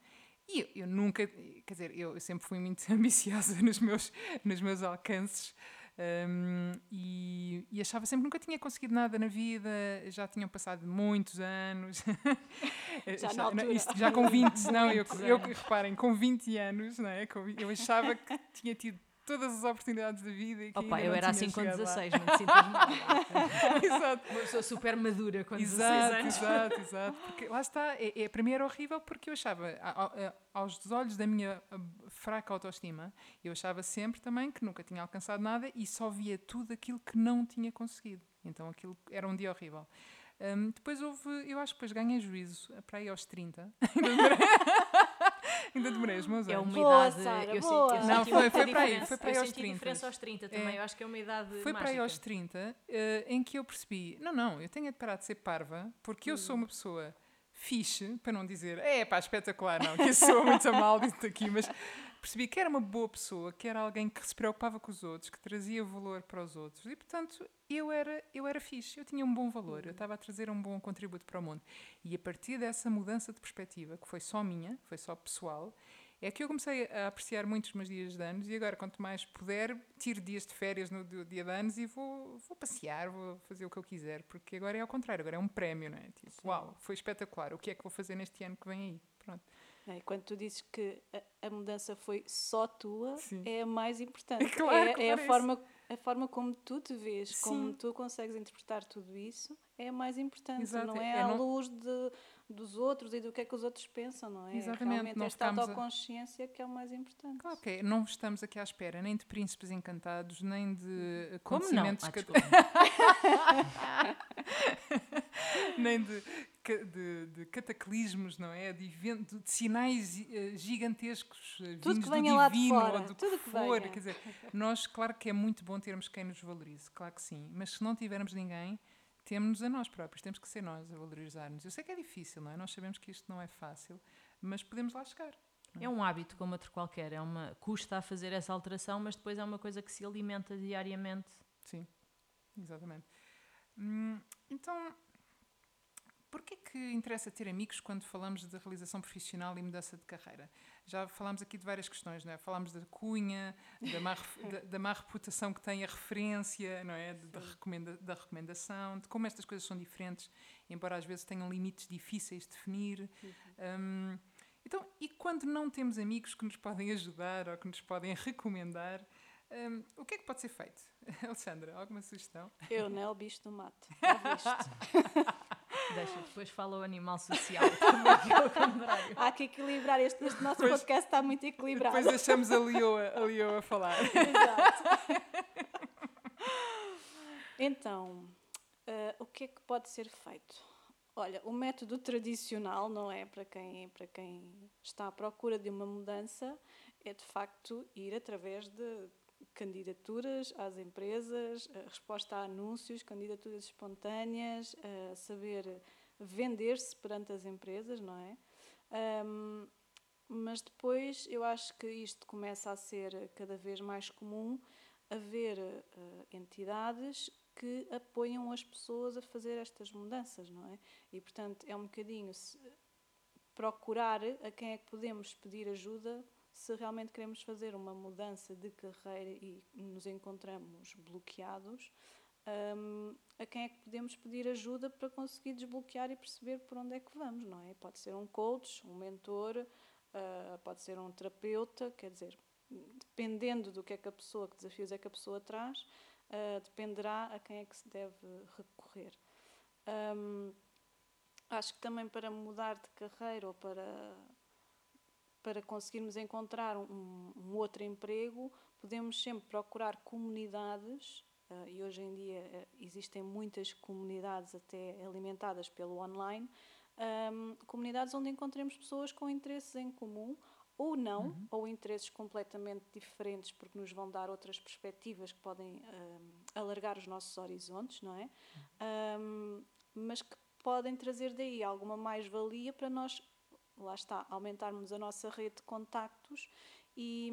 E eu, eu nunca, quer dizer, eu, eu sempre fui muito ambiciosa nos meus, nos meus alcances. Um, e, e, achava sempre que nunca tinha conseguido nada na vida, já tinham passado muitos anos. já, já, não, isto, já com 20, não, eu, eu, reparem, com 20 anos, não é? eu achava que tinha tido todas as oportunidades da vida. E que Opa, eu era assim com 16, lá. não te sintas mal. exato. Uma pessoa super madura com exato, 16 anos. Exato, exato. Porque lá está, é, é, para mim era horrível porque eu achava, aos olhos da minha fraca autoestima, eu achava sempre também que nunca tinha alcançado nada e só via tudo aquilo que não tinha conseguido. Então aquilo era um dia horrível. Um, depois houve, eu acho que depois ganhei juízo para aí aos 30. Ainda demorei os meus anos. É uma boa, idade. Sarah, eu boa. Senti, eu não, foi, foi para aí. Foi para aí aos 30. diferença aos 30 também. É, eu acho que é uma idade. Foi mágica. para aí aos 30 uh, eh, em que eu percebi: não, não, eu tenho de parar de ser parva porque eu sou uma pessoa fixe, para não dizer, é pá, espetacular, não, que eu sou muito mal disso aqui, mas percebi que era uma boa pessoa, que era alguém que se preocupava com os outros, que trazia valor para os outros. E, portanto, eu era, eu era fixe, eu tinha um bom valor, eu estava a trazer um bom contributo para o mundo. E a partir dessa mudança de perspectiva, que foi só minha, foi só pessoal, é que eu comecei a apreciar muito os meus dias de anos e agora, quanto mais puder, tiro dias de férias no dia de anos e vou, vou passear, vou fazer o que eu quiser, porque agora é ao contrário, agora é um prémio, não é? Tipo, Sim. uau, foi espetacular, o que é que vou fazer neste ano que vem aí? Pronto. É, quando tu dizes que a, a, mudança foi só tua, Sim. é a mais importante. Claro, é, é a, forma, a forma como tu te vês, Sim. como tu consegues interpretar tudo isso, é a mais importante. Exato. Não é, é à não... luz de, dos outros e do que é que os outros pensam, não é? Exatamente. Realmente não esta autoconsciência a... que é o mais importante. Claro que é. Não estamos aqui à espera nem de príncipes encantados, nem de. Como não? Ah, nem de de, de, cataclismos, não é? De, evento, de sinais uh, gigantescos uh, tudo que venha do lá divino de fora, ou do tudo que, que for. Quer dizer, nós, claro que é muito bom termos quem nos valorize, claro que sim, mas se não tivermos ninguém, temos-nos a nós próprios, temos que ser nós a valorizar-nos. Eu sei que é difícil, não é? Nós sabemos que isto não é fácil, mas podemos lá chegar. É? é um hábito como outro qualquer, é uma custa a fazer essa alteração, mas depois é uma coisa que se alimenta diariamente. Sim, exatamente. Hum, então, Porquê que interessa ter amigos quando falamos de realização profissional e mudança de carreira? Já falámos aqui de várias questões, não é? Falámos da cunha, da má, da, da má reputação que tem a referência, não é? Da, recomenda, da recomendação, de como estas coisas são diferentes, embora às vezes tenham limites difíceis de definir. Um, Então, e quando não temos amigos que nos podem ajudar ou que nos podem recomendar, um, o que é que pode ser feito? Alexandra, alguma sugestão? Eu, né? O bicho do mato. Deixa, depois fala o animal social. É contrário? Há que equilibrar. Este, este nosso Pois- podcast está muito equilibrado. Depois deixamos a Lioa, a Lioa a falar. Exato. então, eh, o que é que pode ser feito? Olha, o método tradicional, não é? Para quem, para quem está à procura de uma mudança, é de facto ir através de candidaturas às empresas, resposta a anúncios, candidaturas espontâneas, saber vender-se perante as empresas, não é? Mas depois eu acho que isto começa a ser cada vez mais comum haver eh, entidades que apoiam as pessoas a fazer estas mudanças, não é? E portanto é um bocadinho procurar a quem é que podemos pedir ajuda se realmente queremos fazer uma mudança de carreira e nos encontramos bloqueados, hum, a quem é que podemos pedir ajuda para conseguir desbloquear e perceber por onde é que vamos, não é? Pode ser um coach, um mentor, ah, pode ser um terapeuta, quer dizer, dependendo do que é que a pessoa, que desafios é que a pessoa traz, ah, dependerá a quem é que se deve recorrer. Hum, acho que também para mudar de carreira ou para para conseguirmos encontrar um, um outro emprego, podemos sempre procurar comunidades, eh, e hoje em dia eh, existem muitas comunidades até alimentadas pelo online, ahm, comunidades onde encontremos pessoas com interesses em comum ou não, ou interesses completamente diferentes, porque nos vão dar outras perspectivas que podem ahm, alargar os nossos horizontes, não é? Ahm, mas que podem trazer daí alguma mais-valia para nós lá está, aumentarmos a nossa rede de contactos e,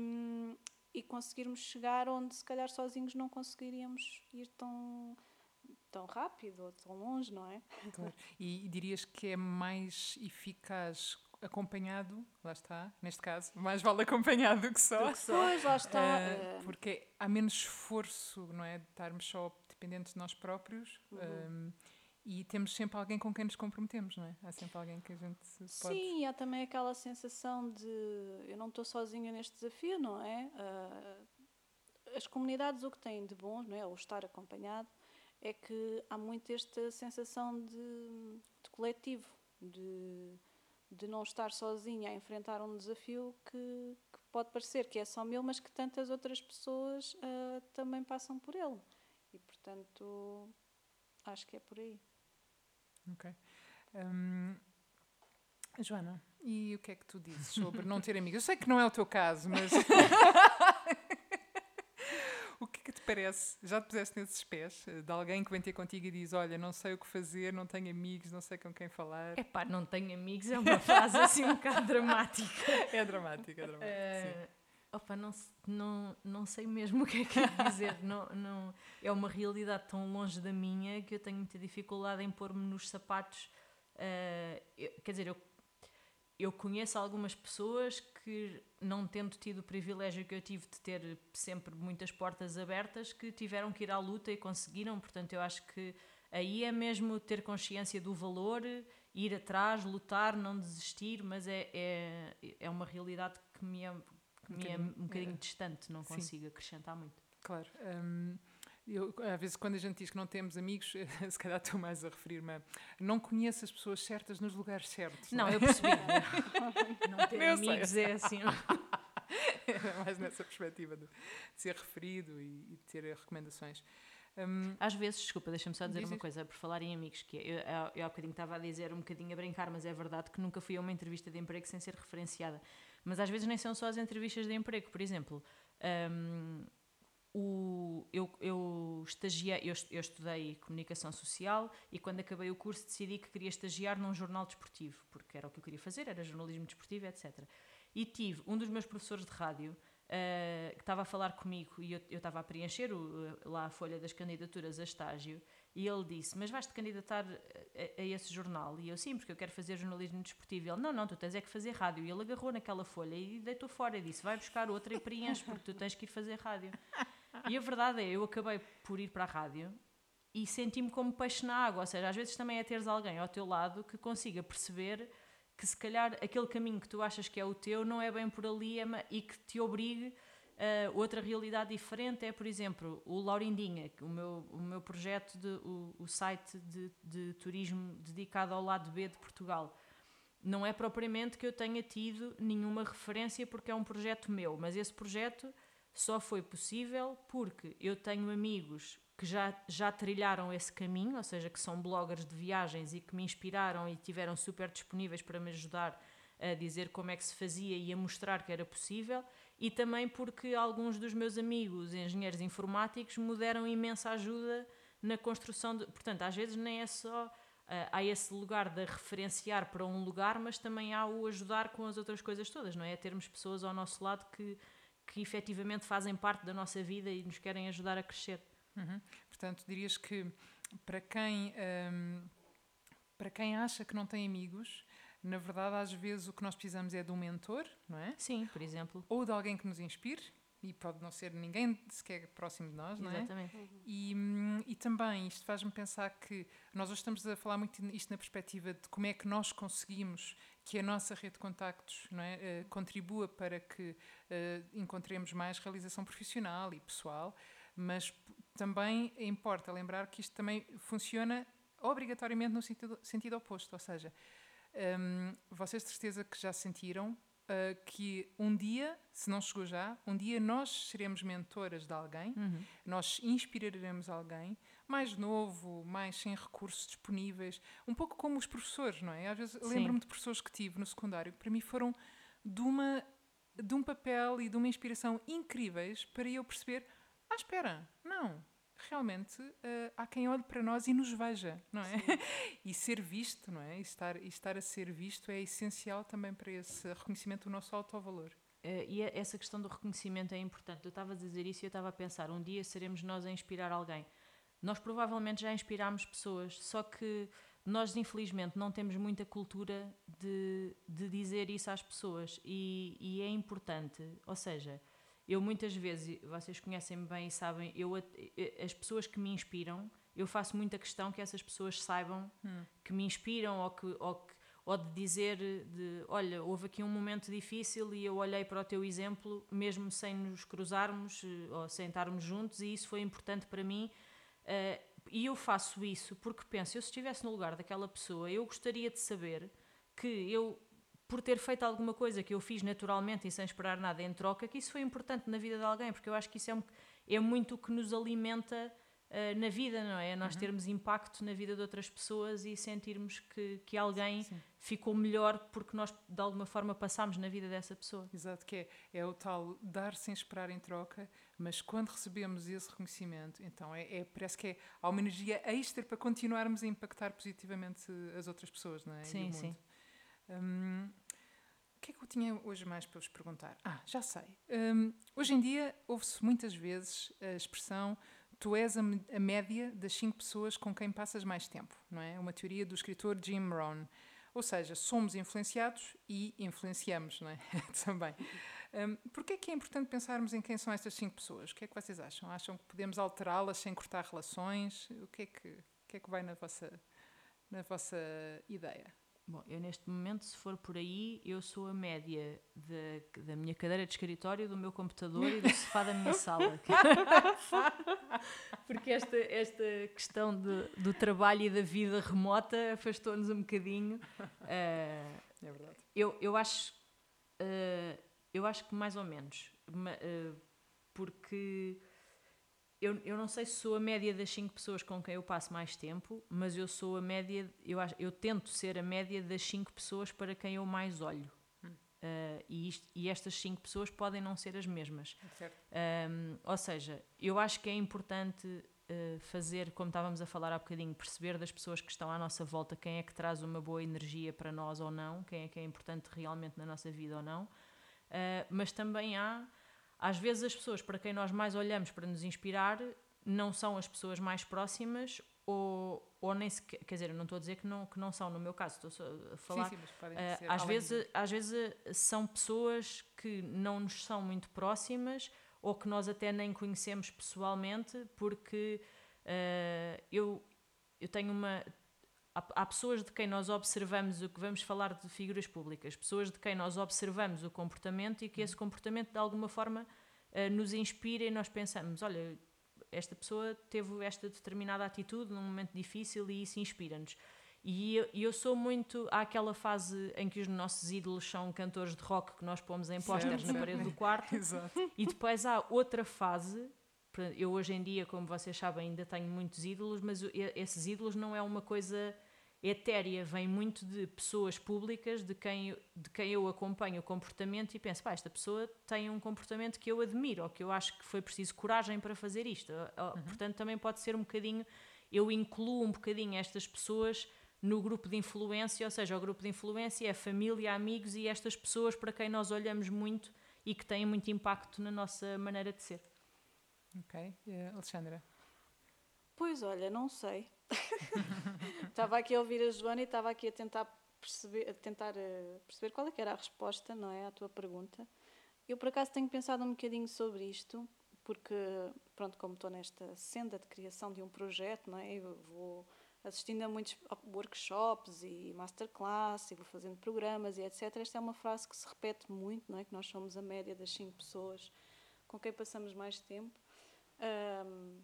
e conseguirmos chegar onde se calhar sozinhos não conseguiríamos ir tão, tão rápido ou tão longe, não é? Claro. E, dirias que é mais eficaz acompanhado, lá está, neste caso, mais vale acompanhado do que só. Pois, lá está. Eh, porque há menos esforço, não é? De estarmos só dependentes de nós próprios. Uhum. um, e temos sempre alguém com quem nos comprometemos, não é? Há sempre alguém que a gente pode. Sim, há também aquela sensação de eu não estou sozinha neste desafio, não é? Ah, as comunidades o que têm de bom, não é? Ou estar acompanhado, é que há muito esta sensação de, de coletivo, de, de não estar sozinha a enfrentar um desafio que, que pode parecer que é só meu, mas que tantas outras pessoas ah, também passam por ele. E portanto, acho que é por aí. Ok. Hum, Joana, e o que é que tu dizes sobre não ter amigos? Eu sei que não é o teu caso, mas. o que é que te parece? Já te puseste nesses pés eh, de alguém que vem ter contigo e diz: Olha, não sei o que fazer, não tenho amigos, não sei com quem falar? É pá, não tenho amigos, é uma frase assim um bocado dramática. É dramático, é dramático. sim. Opa, não, não, não sei mesmo o que é que é dizer. não, não, é uma realidade tão longe da minha que eu tenho muita dificuldade em pôr-me nos sapatos. Eh, eu- quer dizer, eu, eu conheço algumas pessoas que, não tendo tido o privilégio que eu tive de ter sempre muitas portas abertas, que tiveram que ir à luta e conseguiram. Portanto, eu acho que aí é mesmo ter consciência do valor, ir atrás, lutar, não desistir, mas é, é, é uma realidade que me é, que me é um bocadinho é. distante, não Sim. consigo acrescentar muito. Claro. hum, eu, às vezes, quando a gente diz que não temos amigos, se calhar estou mais a referir-me a não conheço as pessoas certas nos lugares certos. Não, é? eu percebi. não ter Eu sei, amigos é assim. Era mais nessa perspectiva de, de ser referido e, e de ter recomendações. Hum, Às vezes, desculpa, deixa-me só dizer Diz uma isso. coisa, por falar em amigos, que é, eu, eu, eu há bocadinho estava a dizer um bocadinho a brincar, mas é verdade que nunca fui a uma entrevista de emprego sem ser referenciada. Mas às vezes nem são só as entrevistas de emprego, por exemplo. hum, o, eu, eu, eu, eu estudei comunicação social e quando acabei o curso decidi que queria estagiar num jornal desportivo, porque era o que eu queria fazer, era jornalismo desportivo, etc. E tive um dos meus professores de rádio eh, que estava a falar comigo e eu eu estava a preencher o- lá a folha das candidaturas a estágio e ele disse, mas vais-te candidatar a, a esse jornal? E eu, sim, porque eu quero fazer jornalismo desportivo. Ele, não, não, tu tens é que fazer rádio. E ele agarrou naquela folha e deitou fora e disse, vai buscar outra e preenche, porque tu tens que ir fazer rádio. E a verdade é, eu acabei por ir para a rádio e senti-me como peixe na água. Ou seja, às vezes também é teres alguém ao teu lado que consiga perceber que se calhar aquele caminho que tu achas que é o teu não é bem por ali e que te obrigue Uh, outra realidade diferente é, por exemplo, o Laurindinha, o meu, o meu projeto, de, o, o site de, de turismo dedicado ao lado B de Portugal. Não é propriamente que eu tenha tido nenhuma referência porque é um projeto meu, mas esse projeto só foi possível porque eu tenho amigos que já, já trilharam esse caminho, ou seja, que são bloggers de viagens e que me inspiraram e tiveram super disponíveis para me ajudar a dizer como é que se fazia e a mostrar que era possível e também porque alguns dos meus amigos engenheiros informáticos me deram imensa ajuda na construção de. Portanto, às vezes nem é só. Uh, há esse lugar de referenciar para um lugar, mas também há o ajudar com as outras coisas todas, não é? termos pessoas ao nosso lado que, que efetivamente fazem parte da nossa vida e nos querem ajudar a crescer. Uhum. Portanto, dirias que para quem, um, para quem acha que não tem amigos, na verdade, às vezes o que nós precisamos é de um mentor, não é? Sim, por exemplo. Ou de alguém que nos inspire, e pode não ser ninguém sequer próximo de nós, não é? Exatamente. E, e também isto faz-me pensar que nós hoje estamos a falar muito isto na perspectiva de como é que nós conseguimos que a nossa rede de contactos não é, uh, contribua para que uh, encontremos mais realização profissional e pessoal, mas também importa lembrar que isto também funciona obrigatoriamente no sentido, sentido oposto, ou seja, um, vocês de certeza que já sentiram uh, que um dia, se não chegou já, um dia nós seremos mentoras de alguém, uhum. nós inspiraremos alguém mais novo, mais sem recursos disponíveis, um pouco como os professores, não é? Às vezes lembro-me de professores que tive no secundário que para mim foram de uma de um papel e de uma inspiração incríveis para eu perceber, ah, espera, não, realmente uh, há quem olhe para nós e nos veja, não é? e ser visto, não é? E estar, e estar a ser visto é essencial também para esse reconhecimento do nosso autovalor. Uh, e essa questão do reconhecimento é importante. Eu estava a dizer isso e eu estava a pensar: um dia seremos nós a inspirar alguém. Nós provavelmente já inspirámos pessoas, só que nós, infelizmente, não temos muita cultura de, de dizer isso às pessoas e, e é importante. Ou seja, eu muitas vezes, vocês conhecem-me bem e sabem, eu, as pessoas que me inspiram, eu faço muita questão que essas pessoas saibam hum. que me inspiram ou, que, ou, que, ou de dizer de, olha, houve aqui um momento difícil e eu olhei para o teu exemplo, mesmo sem nos cruzarmos eh, ou sem estarmos juntos e isso foi importante para mim uh, e eu faço isso porque penso, eu se estivesse no lugar daquela pessoa, eu gostaria de saber que eu por ter feito alguma coisa que eu fiz naturalmente e sem esperar nada em troca, que isso foi importante na vida de alguém, porque eu acho que isso é, um, é muito o que nos alimenta uh, na vida, não é? Nós uhum. termos impacto na vida de outras pessoas e sentirmos que, que alguém sim, ficou melhor porque nós de alguma forma passámos na vida dessa pessoa. Exato, que é, é o tal dar sem esperar em troca, mas quando recebemos esse reconhecimento, então é, é parece que é, há uma energia extra para continuarmos a impactar positivamente as outras pessoas, não é? Sim, sim. O que é que eu tinha hoje mais para vos perguntar? Ah, já sei. Hoje em dia ouve-se muitas vezes a expressão tu és a, a, média das cinco pessoas com quem passas mais tempo, não é? Uma teoria do escritor Jim Rohn. Ou seja, somos influenciados e influenciamos, não é? Também. Um, Porquê é que é importante pensarmos em quem são estas cinco pessoas? O que é que vocês acham? Acham que podemos alterá-las sem cortar relações? O que é que, que, é que vai na vossa, na vossa ideia? Bom, eu neste momento, se for por aí, eu sou a média da, da minha cadeira de escritório, do meu computador e do sofá da minha sala. Porque esta, esta questão de, do trabalho e da vida remota afastou-nos um bocadinho. Uh, é verdade. Eu, eu, acho, uh, eu acho que mais ou menos. Uh, porque eu, eu não sei se sou a média das 5 pessoas com quem eu passo mais tempo, mas eu sou a média, eu, acho, eu tento ser a média das 5 pessoas para quem eu mais olho. Hum. Uh, e, isto, e, estas 5 pessoas podem não ser as mesmas. Um, ou seja, eu acho que é importante uh, fazer, como estávamos a falar há bocadinho, perceber das pessoas que estão à nossa volta quem é que traz uma boa energia para nós ou não, quem é que é importante realmente na nossa vida ou não. Uh, mas também há às vezes as pessoas para quem nós mais olhamos para nos inspirar não são as pessoas mais próximas ou, ou nem sequer, quer dizer, eu não estou a dizer que não, que não são, no meu caso, estou só a falar. Sim, sim, uh, às, vezes, às vezes são pessoas que não nos são muito próximas ou que nós até nem conhecemos pessoalmente, porque uh, eu, eu tenho uma. Há, há pessoas de quem nós observamos o que vamos falar de figuras públicas, pessoas de quem nós observamos o comportamento e que esse comportamento de alguma forma uh, nos inspira e nós pensamos, olha, esta pessoa teve esta determinada atitude num momento difícil e isso inspira-nos. E eu, eu, sou muito. Há aquela fase em que os nossos ídolos são cantores de rock que nós pomos em pósteres na parede do quarto. Exato. E depois há outra fase. Eu hoje em dia, como vocês sabem, ainda tenho muitos ídolos, mas esses ídolos não é uma coisa etérea, vem muito de pessoas públicas de quem, de quem eu acompanho o comportamento e penso, pá, esta pessoa tem um comportamento que eu admiro, ou que eu acho que foi preciso coragem para fazer isto. Uhum. Portanto, também pode ser um bocadinho, eu incluo um bocadinho estas pessoas no grupo de influência, ou seja, o grupo de influência é família, amigos e estas pessoas para quem nós olhamos muito e que têm muito impacto na nossa maneira de ser. Ok. Uh, Alexandra? Pois olha, não sei. estava aqui a ouvir a Joana e estava aqui a tentar perceber, a tentar uh, perceber qual é que era a resposta, não é, à tua pergunta. Eu por acaso tenho pensado um bocadinho sobre isto, porque pronto, como estou nesta senda de criação de um projeto, não é, eu vou assistindo a muitos workshops e masterclass e vou fazendo programas e etc. Esta é uma frase que se repete muito, não é, que nós somos a média das cinco pessoas com quem passamos mais tempo. Um,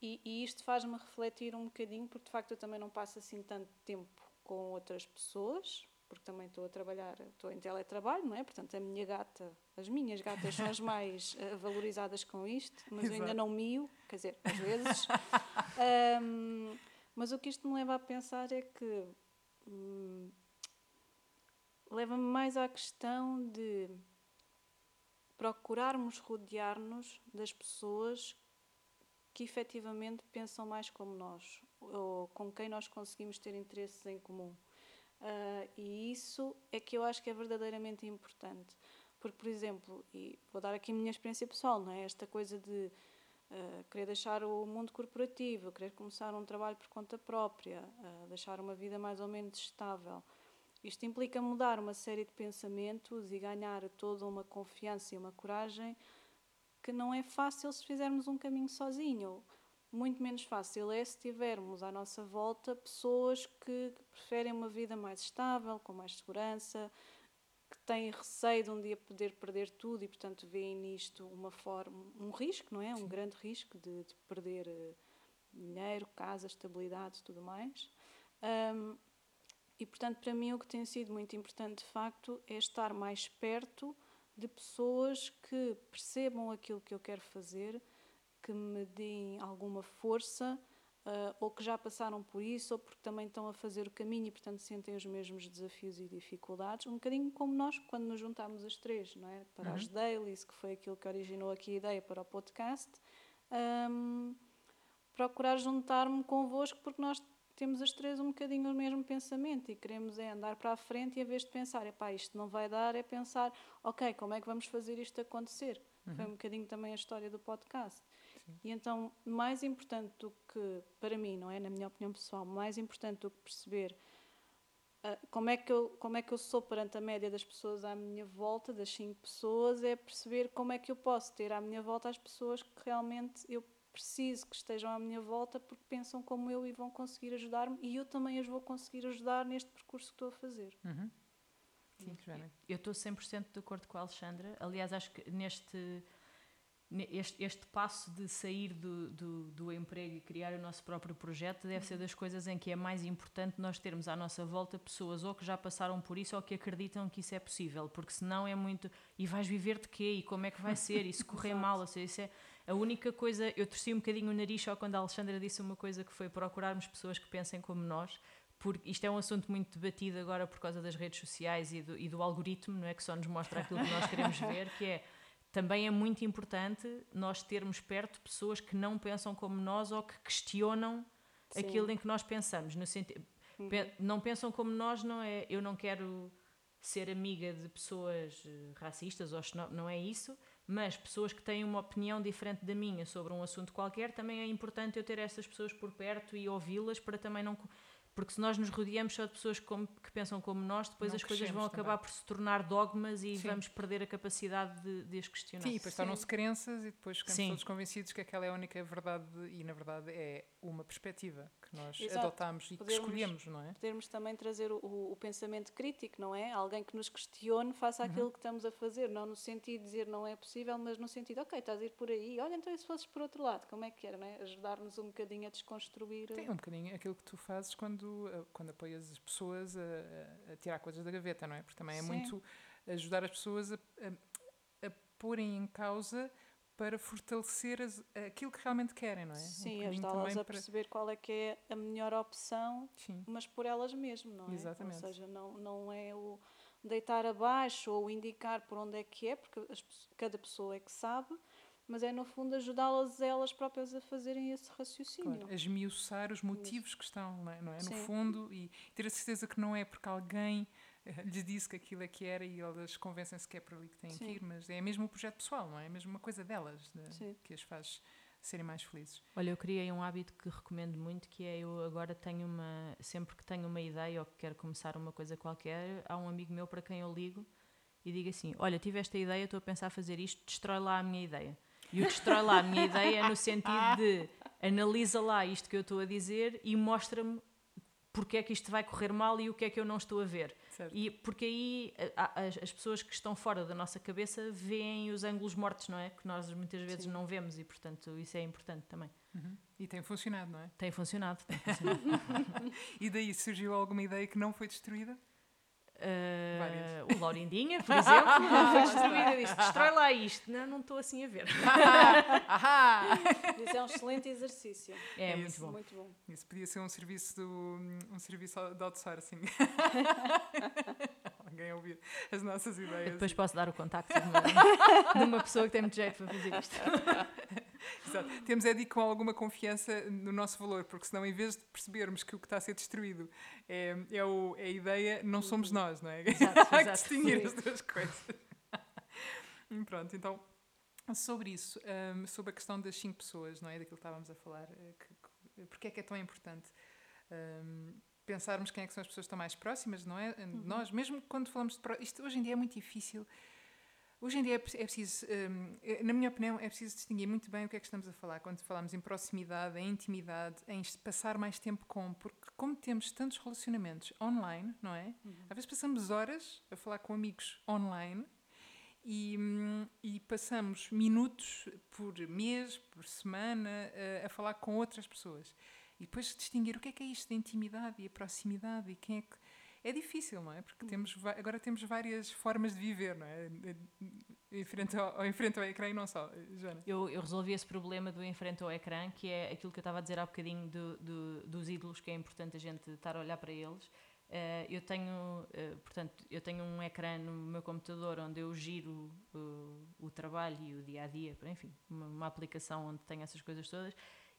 e, e isto faz-me refletir um bocadinho, porque de facto eu também não passo assim tanto tempo com outras pessoas, porque também estou a trabalhar, estou em teletrabalho, não é? Portanto, a minha gata, as minhas gatas são as mais uh, valorizadas com isto, mas Exato. eu ainda não mio, quer dizer, às vezes. um, mas o que isto me leva a pensar é que hum, leva-me mais à questão de procurarmos rodear-nos das pessoas que efetivamente pensam mais como nós, ou com quem nós conseguimos ter interesses em comum. Uh, e isso é que eu acho que é verdadeiramente importante. Porque, por exemplo, e vou dar aqui a minha experiência pessoal, não é? esta coisa de uh, querer deixar o mundo corporativo, querer começar um trabalho por conta própria, uh, deixar uma vida mais ou menos estável. Isto implica mudar uma série de pensamentos e ganhar toda uma confiança e uma coragem que não é fácil se fizermos um caminho sozinho. Muito menos fácil é se tivermos à nossa volta pessoas que preferem uma vida mais estável, com mais segurança, que têm receio de um dia poder perder tudo e, portanto, veem nisto uma forma, um risco, não é? Um grande risco de, de perder uh, dinheiro, casa, estabilidade, tudo mais. Um, e, portanto, para mim o que tem sido muito importante, de facto, é estar mais perto de pessoas que percebam aquilo que eu quero fazer, que me deem alguma força, uh, ou que já passaram por isso, ou porque também estão a fazer o caminho e, portanto, sentem os mesmos desafios e dificuldades, um bocadinho como nós quando nos juntámos as três, não é? Para uhum. as dailies, que foi aquilo que originou aqui a ideia para o podcast. Um, procurar juntar-me convosco porque nós temos as três um bocadinho o mesmo pensamento e queremos é andar para a frente e, em vez de pensar, epá, isto não vai dar, é pensar, ok, como é que vamos fazer isto acontecer? Uhum. Foi um bocadinho também a história do podcast. Sim. E então, mais importante do que, para mim, não é? Na minha opinião pessoal, mais importante do que perceber uh, como, é que eu, como é que eu sou perante a média das pessoas à minha volta, das cinco pessoas, é perceber como é que eu posso ter à minha volta as pessoas que realmente eu preciso que estejam à minha volta porque pensam como eu e vão conseguir ajudar-me e eu também as vou conseguir ajudar neste percurso que estou a fazer. Uhum. Sim, Joana. Eu estou 100% de acordo com a Alexandra. Aliás, acho que neste este, este passo de sair do, do, do, emprego e criar o nosso próprio projeto deve ser das coisas em que é mais importante nós termos à nossa volta pessoas ou que já passaram por isso ou que acreditam que isso é possível, porque senão é muito. E vais viver de quê? E como é que vai ser? E se correr mal? Ou seja, isso é a única coisa. Eu torci um bocadinho o nariz só quando a Alexandra disse uma coisa que foi procurarmos pessoas que pensem como nós. Porque isto é um assunto muito debatido agora por causa das redes sociais e do, e do algoritmo, não é? Que só nos mostra aquilo que nós queremos ver, que é também é muito importante nós termos perto pessoas que não pensam como nós ou que questionam Sim. aquilo em que nós pensamos. No sentido, uhum. Não pensam como nós, não é? Eu não quero ser amiga de pessoas eh, racistas, ou não, não é isso, mas pessoas que têm uma opinião diferente da minha sobre um assunto qualquer, também é importante eu ter essas pessoas por perto e ouvi-las para também não Porque se nós nos rodeamos só de pessoas como, que pensam como nós, depois Não as coisas vão acabar também. por se tornar dogmas e Sim. vamos perder a capacidade de, de as questionar. Sim, e depois tornam-se crenças e depois ficamos Sim. todos convencidos que aquela é a única verdade e, na verdade, é uma perspectiva que nós Exato. adotamos e que Podermos- escolhemos, não é? Podermos também trazer o, o- pensamento crítico, não é? Alguém que nos questione Uhum. faça aquilo que estamos a fazer, não no sentido de dizer não é possível, mas no sentido, ok, estás a ir por aí, olha, então e se fosses por outro lado, como é que era, não é? Ajudar-nos um bocadinho a desconstruir. Tem um bocadinho aquilo que tu fazes quando, eh, quando apoias as pessoas a, a- a tirar coisas da gaveta, não é? Porque também é Sim. muito ajudar as pessoas a, a, a porem em causa para fortalecer as- aquilo que realmente querem, não é? Um Sim, bocadinho ajudá-las a perceber qual é que é a melhor opção Sim, mas por elas mesmas, não é? Exatamente. Ou seja, não, não é o deitar abaixo ou indicar por onde é que é, porque as cada pessoa é que sabe, mas é no fundo ajudá-las elas próprias a fazerem esse raciocínio. claro, a esmiuçar os motivos que estão não é? é? no Sim. fundo e ter a certeza que não é porque alguém lhes disse que aquilo é que era e elas convencem-se que é por ali que têm que Sim. ir, mas é mesmo o projeto pessoal, não é? É mesmo uma coisa delas de- que as faz serem mais felizes. Olha, eu criei um hábito que recomendo muito, que é eu agora tenho uma, sempre que tenho uma ideia ou que quero começar uma coisa qualquer, há um amigo meu para quem eu ligo e digo assim, olha, tive esta ideia, estou a pensar fazer isto, destrói lá a minha ideia. E o destrói lá a minha ideia é no sentido de analisa lá isto que eu estou a dizer e mostra-me porque é que isto vai correr mal e o que é que eu não estou a ver. Certo. E porque aí a- a- as, as pessoas que estão fora da nossa cabeça veem os ângulos mortos, não é? Que nós muitas vezes Sim. não vemos e, portanto, isso é importante também. Uhum. E tem funcionado, não é? Tem funcionado. Tem funcionado. E daí surgiu alguma ideia que não foi destruída? Uh, o Laurindinha, por exemplo, não foi destruída. Disse: destrói lá isto. Não, não estou assim a ver. Ahá! Isso é um excelente exercício. É, É muito isso. bom. Muito bom. Isso podia ser um serviço, do, um serviço de outsourcing. Alguém a ouvir as nossas Eu ideias. depois posso dar o contacto de uma, de uma pessoa que tem muito jeito para fazer isto. Exato. Temos é de ir com alguma confiança no nosso valor, porque senão, em vez de percebermos que o que está a ser destruído é, é, o- é a ideia, não somos nós, não é? Exato, Há que exato. distinguir as duas coisas. Pronto, então, sobre isso, hum, sobre a questão das cinco pessoas, não é? Daquilo que estávamos a falar, eh, que, que, porque é que é tão importante hum, pensarmos quem é que são as pessoas que estão mais próximas, não é? Nós, mesmo quando falamos de. Isto hoje em dia é muito difícil. Hoje em dia é, é preciso, hum, eh, na minha opinião, é preciso distinguir muito bem o que é que estamos a falar quando falamos em proximidade, em intimidade, em passar mais tempo com, porque como temos tantos relacionamentos online, não é? Às vezes passamos horas a falar com amigos online e, hum, e passamos minutos por mês, por semana, a, a falar com outras pessoas. E depois distinguir o que é que é isto da intimidade e a proximidade e quem é que. É difícil, não é? Porque temos, agora temos várias formas de viver, não é? Em frente ao, em frente ao ecrã e não só. Joana. Eu, eu resolvi esse problema do em frente ao ecrã, que é aquilo que eu estava a dizer há bocadinho do, do- dos ídolos, que é importante a gente estar a olhar para eles. Eh, eu tenho, eh, portanto, eu tenho um ecrã no meu computador onde eu giro uh, o trabalho e o dia a dia, enfim, uma, uma aplicação onde tenho essas coisas todas.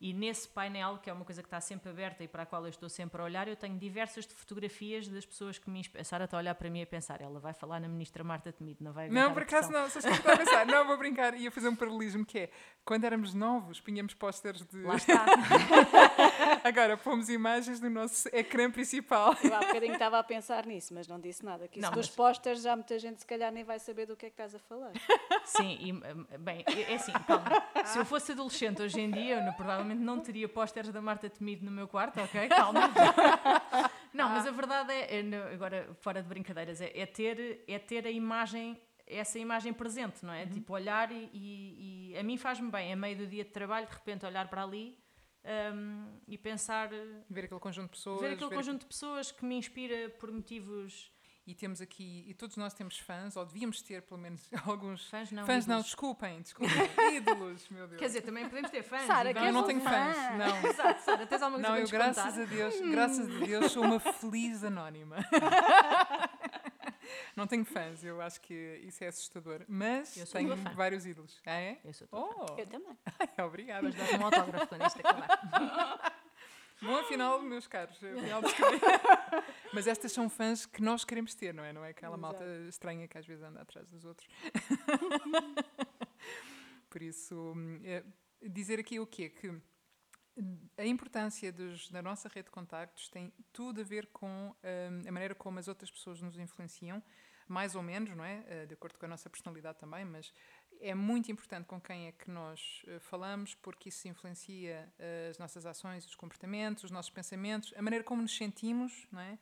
E nesse painel, que é uma coisa que está sempre aberta e para a qual eu estou sempre a olhar, eu tenho diversas de fotografias das pessoas que me inspiram. A Sara está a olhar para mim e a pensar, ela vai falar na ministra Marta Temido, não vai Não, por acaso não. Eu estava a pensar? Não, vou brincar. Ia fazer um paralelismo que é, quando éramos novos, punhamos pósteres de... Lá está. Agora, pomos imagens do nosso ecrã principal. Eu há bocadinho estava a pensar nisso, mas não disse nada. Que isso Não, dos mas- posters já muita gente se calhar nem vai saber do que é que estás a falar. Sim, e, hum, bem, é assim, calma. Se eu fosse adolescente hoje em dia, eu não- provavelmente não teria pósteres da Marta Temido no meu quarto, ok? Calma. Não, mas a verdade é, é, agora fora de brincadeiras, é, é ter, é ter a imagem, essa imagem presente, não é? Tipo, olhar e, e- e a mim faz-me bem, a meio do dia de trabalho, de repente olhar para ali hum, e pensar, Ver aquele conjunto de pessoas. ver aquele ver- conjunto de pessoas que me inspira por motivos E temos aqui, e todos nós temos fãs, ou devíamos ter pelo menos alguns. fãs, não fãs não, ídolos. desculpem, desculpem. Ídolos, meu Deus. Quer dizer, também podemos ter fãs. Sara, não, vamos- eu não tenho fãs, fã? não. Exato, Sara, tens alguma coisa Não, eu graças a Deus, graças a Deus sou uma feliz anónima. Não tenho fãs, eu acho que isso é assustador, mas Eu sou tenho vários ídolos. Ah, é? Eu sou tua fã. Oh, Eu também. obrigada. Mas dá-te um autógrafo quando isto acabar. Bom, afinal, meus caros, descobri. Mas estas são fãs que nós queremos ter, não é? Não é aquela malta estranha que às vezes anda atrás dos outros. Por isso, hum, é, dizer aqui o quê? Que a importância dos, da nossa rede de contactos tem tudo a ver com um, a maneira como as outras pessoas nos influenciam, mais ou menos, não é? Uh, de acordo com a nossa personalidade também, mas é muito importante com quem é que nós uh, falamos, porque isso influencia uh, as nossas ações, os comportamentos, os nossos pensamentos, a maneira como nos sentimos, não é?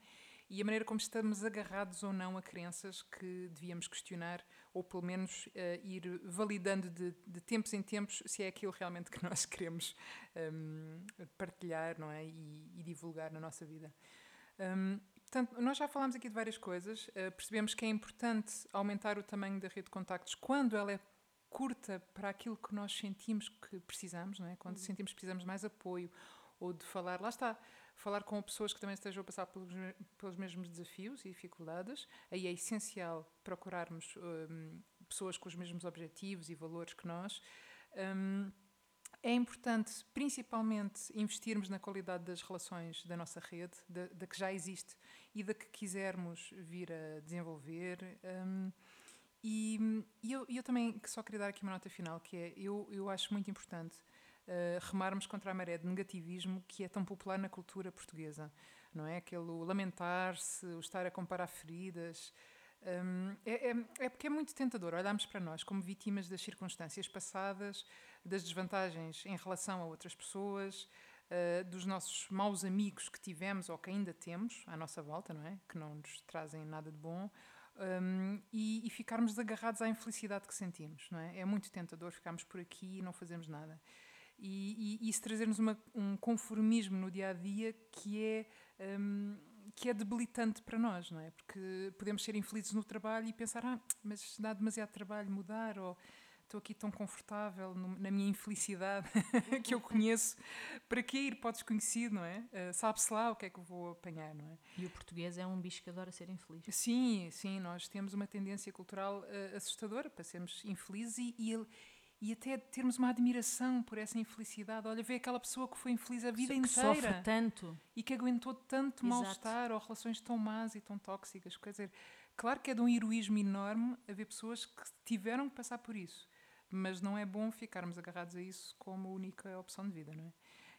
e a maneira como estamos agarrados ou não a crenças que devíamos questionar ou pelo menos uh, ir validando de, de, tempos em tempos se é aquilo realmente que nós queremos um, partilhar não é? E, e, divulgar na nossa vida. Um, portanto, nós já falámos aqui de várias coisas, uh, percebemos que é importante aumentar o tamanho da rede de contactos quando ela é curta para aquilo que nós sentimos que precisamos, não é? quando uhum. sentimos que precisamos de mais apoio ou de falar, lá está, falar com pessoas que também estejam a passar pelos, pelos mesmos desafios e dificuldades. Aí é essencial procurarmos um, pessoas com os mesmos objetivos e valores que nós. Um, é importante, principalmente, investirmos na qualidade das relações da nossa rede, da, da que já existe e da que quisermos vir a desenvolver. Um, e, e eu, eu, também só queria dar aqui uma nota final, que é, eu, eu acho muito importante uh, remarmos contra a maré de negativismo que é tão popular na cultura portuguesa, não é? Aquele lamentar-se, o estar a comparar feridas. Um, é, é, é, porque é muito tentador olharmos para nós como vítimas das circunstâncias passadas, das desvantagens em relação a outras pessoas, uh, dos nossos maus amigos que tivemos ou que ainda temos à nossa volta, não é? Que não nos trazem nada de bom. Um, e, e, ficarmos agarrados à infelicidade que sentimos, não é? É muito tentador ficarmos por aqui e não fazermos nada e, e isso trazer-nos um conformismo no dia a dia que é um, que é debilitante para nós, não é? Porque podemos ser infelizes no trabalho e pensar, ah, mas dá demasiado trabalho mudar ou estou aqui tão confortável no, na minha infelicidade que eu conheço, para que ir para o desconhecido, não é? Uh, Sabe-se lá o que é que eu vou apanhar, não é? E o português é um bicho que adora ser infeliz. Sim, sim, nós temos uma tendência cultural uh, assustadora para sermos infelizes e, e e até termos uma admiração por essa infelicidade. Olha, vê aquela pessoa que foi infeliz a vida que inteira. Que sofre tanto. E que aguentou tanto mal-estar ou relações tão más e tão tóxicas. Quer dizer, claro que é de um heroísmo enorme haver pessoas que tiveram que passar por isso. Mas não é bom ficarmos agarrados a isso como única opção de vida, não é?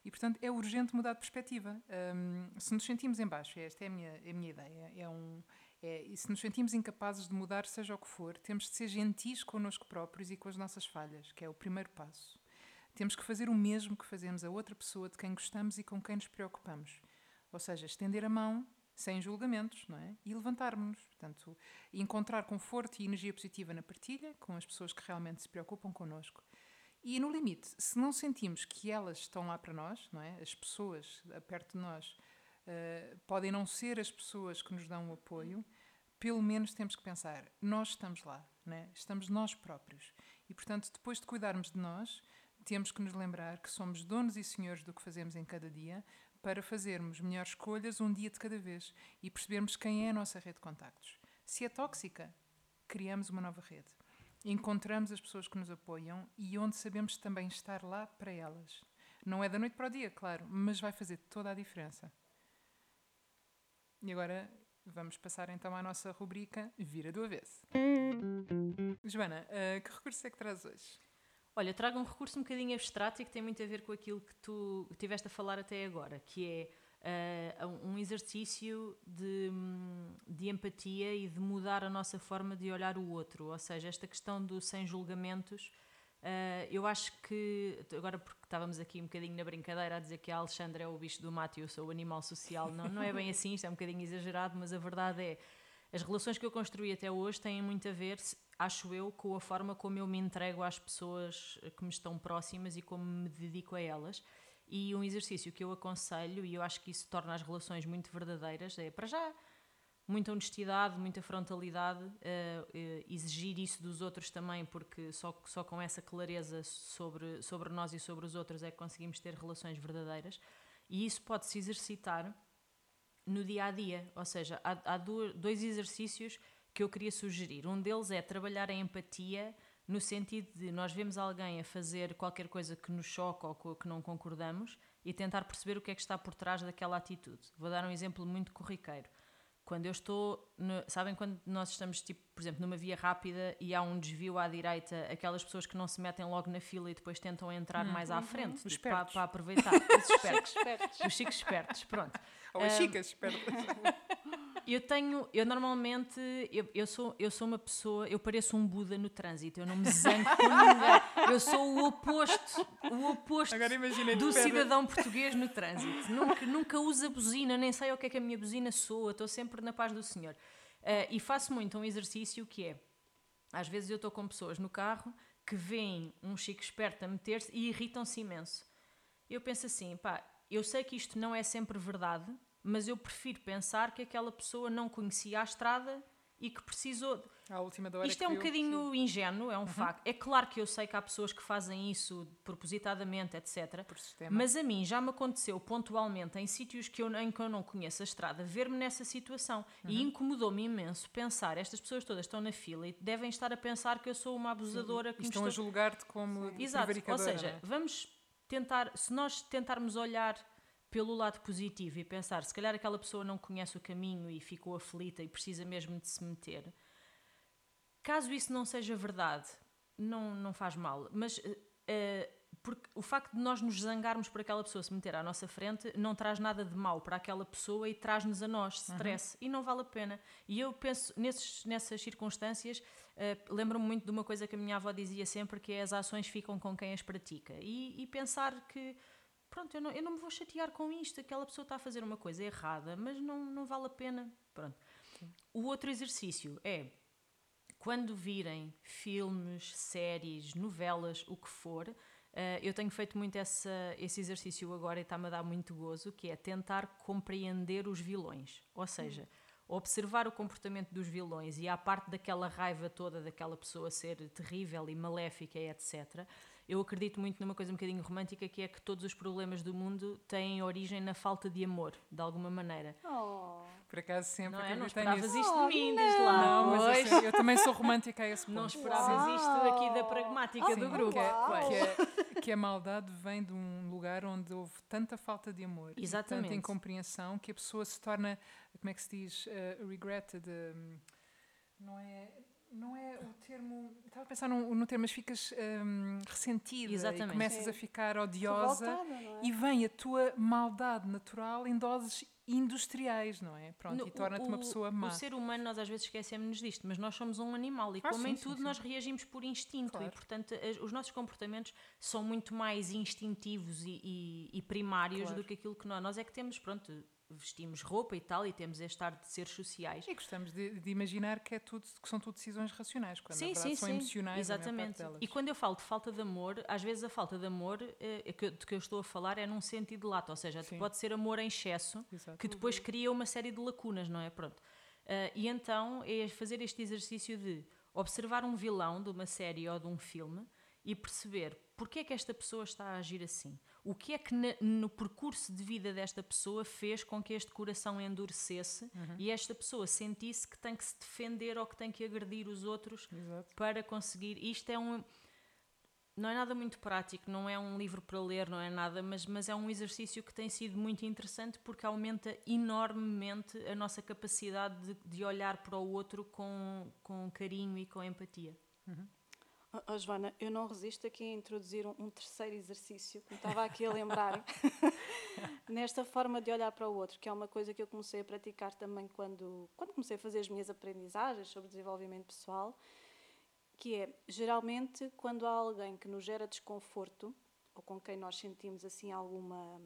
E, portanto, é urgente mudar de perspectiva. Um, se nos sentimos em baixo, esta é a minha, é a minha ideia, é um, é, e se nos sentimos incapazes de mudar, seja o que for, temos de ser gentis connosco próprios e com as nossas falhas, que é o primeiro passo. Temos que fazer o mesmo que fazemos a outra pessoa de quem gostamos e com quem nos preocupamos. Ou seja, estender a mão sem julgamentos, não é? E levantarmos-nos. Portanto, encontrar conforto e energia positiva na partilha com as pessoas que realmente se preocupam connosco. E no limite, se não sentimos que elas estão lá para nós, não é? As pessoas perto de nós uh, podem não ser as pessoas que nos dão o apoio, pelo menos temos que pensar, nós estamos lá, né? estamos nós próprios. E, portanto, depois de cuidarmos de nós, temos que nos lembrar que somos donos e senhores do que fazemos em cada dia para fazermos melhores escolhas um dia de cada vez e percebermos quem é a nossa rede de contactos. Se é tóxica, criamos uma nova rede. Encontramos as pessoas que nos apoiam e onde sabemos também estar lá para elas. Não é da noite para o dia, claro, mas vai fazer toda a diferença. E agora vamos passar então à nossa rubrica Vira do Avesso. Joana, uh, que recurso é que traz hoje? Olha, trago um recurso um bocadinho abstrato e que tem muito a ver com aquilo que tu tiveste a falar até agora, que é uh, um exercício de, de empatia e de mudar a nossa forma de olhar o outro. Ou seja, esta questão do sem julgamentos Uh, eu acho que, agora porque estávamos aqui um bocadinho na brincadeira a dizer que a Alexandra é o bicho do mato e eu sou o animal social, não, não é bem assim, isto é um bocadinho exagerado, mas a verdade é, as relações que eu construí até hoje têm muito a ver, acho eu, com a forma como eu me entrego às pessoas que me estão próximas e como me dedico a elas. E um exercício que eu aconselho, e eu acho que isso torna as relações muito verdadeiras, é para já muita honestidade, muita frontalidade, uh, uh, exigir isso dos outros também, porque só, só com essa clareza sobre, sobre nós e sobre os outros é que conseguimos ter relações verdadeiras. E isso pode-se exercitar no dia a dia. Ou seja, há, há dois exercícios que eu queria sugerir. Um deles é trabalhar a empatia no sentido de nós vemos alguém a fazer qualquer coisa que nos choca ou que não concordamos e tentar perceber o que é que está por trás daquela atitude. Vou dar um exemplo muito corriqueiro Quando eu estou, no, sabem quando nós estamos, tipo, por exemplo, numa via rápida e há um desvio à direita, aquelas pessoas que não se metem logo na fila e depois tentam entrar mais à frente, Os tipo, para, para aproveitar. Os espertos. Os chicos espertos, pronto. Ou as chicas, espera. Eu tenho, eu normalmente, eu, eu, sou, eu sou uma pessoa, eu pareço um Buda no trânsito, eu não me zango com ninguém. Eu sou o oposto, o oposto do cidadão português no trânsito. Nunca, nunca uso a buzina, nem sei o que é que a minha buzina soa, estou sempre na paz do Senhor. Ah, e faço muito um exercício que é, às vezes eu estou com pessoas no carro que veem um chico esperto a meter-se e irritam-se imenso. Eu penso assim, pá, eu sei que isto não é sempre verdade, mas eu prefiro pensar que aquela pessoa não conhecia a estrada e que precisou. À última da hora Isto é um bocadinho ingênuo, é um facto. É claro que eu sei que há pessoas que fazem isso propositadamente, etc. Mas a mim já me aconteceu pontualmente em sítios que eu, em que eu não conheço a estrada, ver-me nessa situação. E Uhum. incomodou-me imenso pensar, estas pessoas todas estão na fila e devem estar a pensar que eu sou uma abusadora que E estão a estou- julgar-te como Exato, ou seja, é? vamos tentar, se nós tentarmos olhar pelo lado positivo e pensar, se calhar aquela pessoa não conhece o caminho e ficou aflita e precisa mesmo de se meter, caso isso não seja verdade, não, não faz mal, mas eh, porque o facto de nós nos zangarmos por aquela pessoa se meter à nossa frente não traz nada de mal para aquela pessoa e traz-nos a nós stress e não vale a pena. E eu penso nesses, nessas circunstâncias, eh, lembro-me muito de uma coisa que a minha avó dizia sempre que é as ações ficam com quem as pratica. E, e pensar que pronto, eu não, eu não me vou chatear com isto, aquela pessoa está a fazer uma coisa errada, mas não, não vale a pena. Pronto. O outro exercício é quando virem filmes, séries, novelas, o que for, eh, eu tenho feito muito essa, esse exercício agora e está-me a dar muito gozo, que é tentar compreender os vilões. Ou seja, observar o comportamento dos vilões e à parte daquela raiva toda daquela pessoa ser terrível e maléfica e etc. Eu acredito muito numa coisa um bocadinho romântica que é que todos os problemas do mundo têm origem na falta de amor, de alguma maneira. Oh, Por acaso sempre Não é? Não esperavas nisso. isto Oh, de mim, diz lá. Não, mas eu, sei, eu também sou romântica a esse ponto. Não esperavas isto aqui da pragmática Ah, do sim, grupo. Que, é- Uau. que, é- que a maldade vem de um lugar onde houve tanta falta de amor e Exatamente. tanta incompreensão que a pessoa se torna, como é que se diz, uh, regretted, um, não é... Não é o termo. Estava a pensar no, no termo, mas ficas um, ressentida Exatamente. e começas Sim. a ficar odiosa revoltada, é? e vem a tua maldade natural em doses industriais, não é? Pronto, No- e torna-te uma pessoa má. O ser humano, nós às vezes esquecemos disto, mas nós somos um animal e, Ah, como sim, em sim, tudo, sim. nós reagimos por instinto Claro. e, portanto, as- os nossos comportamentos são muito mais instintivos e, e- e primários Claro. do que aquilo que nós. Nós é que temos, pronto, vestimos roupa e tal e temos este ar de seres sociais. E gostamos de, de imaginar que, é tudo, que são tudo decisões racionais, quando Sim, na verdade sim, são sim. emocionais. Exatamente. E quando eu falo de falta de amor, às vezes a falta de amor eh, é que, de que eu estou a falar é num sentido lato, ou seja, pode ser amor em excesso, Exato. que depois cria uma série de lacunas, não é? Pronto. Ah, e então é fazer este exercício de observar um vilão de uma série ou de um filme e perceber porque é que esta pessoa está a agir assim. O que é que no percurso de vida desta pessoa fez com que este coração endurecesse e esta pessoa sentisse que tem que se defender ou que tem que agredir os outros Exato. para conseguir. Isto é um. Não é nada muito prático, não é um livro para ler, não é nada, mas, mas é um exercício que tem sido muito interessante porque aumenta enormemente a nossa capacidade de, de olhar para o outro com, com carinho e com empatia. Oh, Joana, eu não resisto aqui a introduzir um, um terceiro exercício que me estava aqui a lembrar nesta forma de olhar para o outro, que é uma coisa que eu comecei a praticar também quando, quando comecei a fazer as minhas aprendizagens sobre desenvolvimento pessoal, que é geralmente quando há alguém que nos gera desconforto ou com quem nós sentimos assim alguma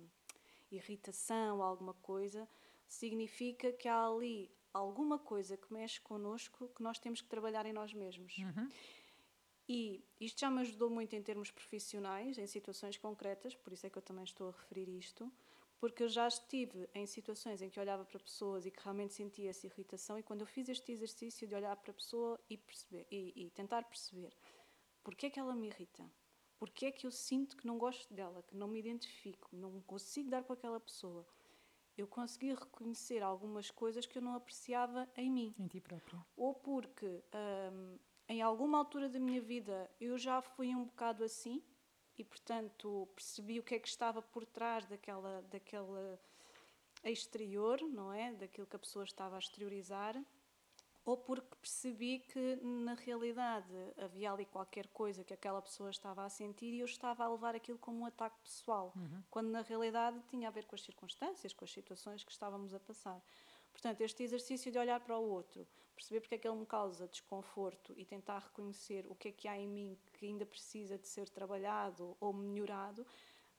irritação, alguma coisa, significa que há ali alguma coisa que mexe connosco que nós temos que trabalhar em nós mesmos. E isto já me ajudou muito em termos profissionais, em situações concretas, por isso é que eu também estou a referir isto, porque eu já estive em situações em que olhava para pessoas e que realmente sentia essa irritação, e quando eu fiz este exercício de olhar para a pessoa e, perceber, e, e tentar perceber porque é que ela me irrita, porque é que eu sinto que não gosto dela, que não me identifico, não consigo dar com aquela pessoa, eu consegui reconhecer algumas coisas que eu não apreciava em mim Em ti própria. ou porque hum, em alguma altura da minha vida eu já fui um bocado assim e portanto percebi o que é que estava por trás daquela daquela exterior, não é? Daquilo que a pessoa estava a exteriorizar, ou porque percebi que na realidade havia ali qualquer coisa que aquela pessoa estava a sentir e eu estava a levar aquilo como um ataque pessoal, Uhum. quando na realidade tinha a ver com as circunstâncias, com as situações que estávamos a passar. Portanto, este exercício de olhar para o outro, perceber porque é que ele me causa desconforto e tentar reconhecer o que é que há em mim que ainda precisa de ser trabalhado ou melhorado,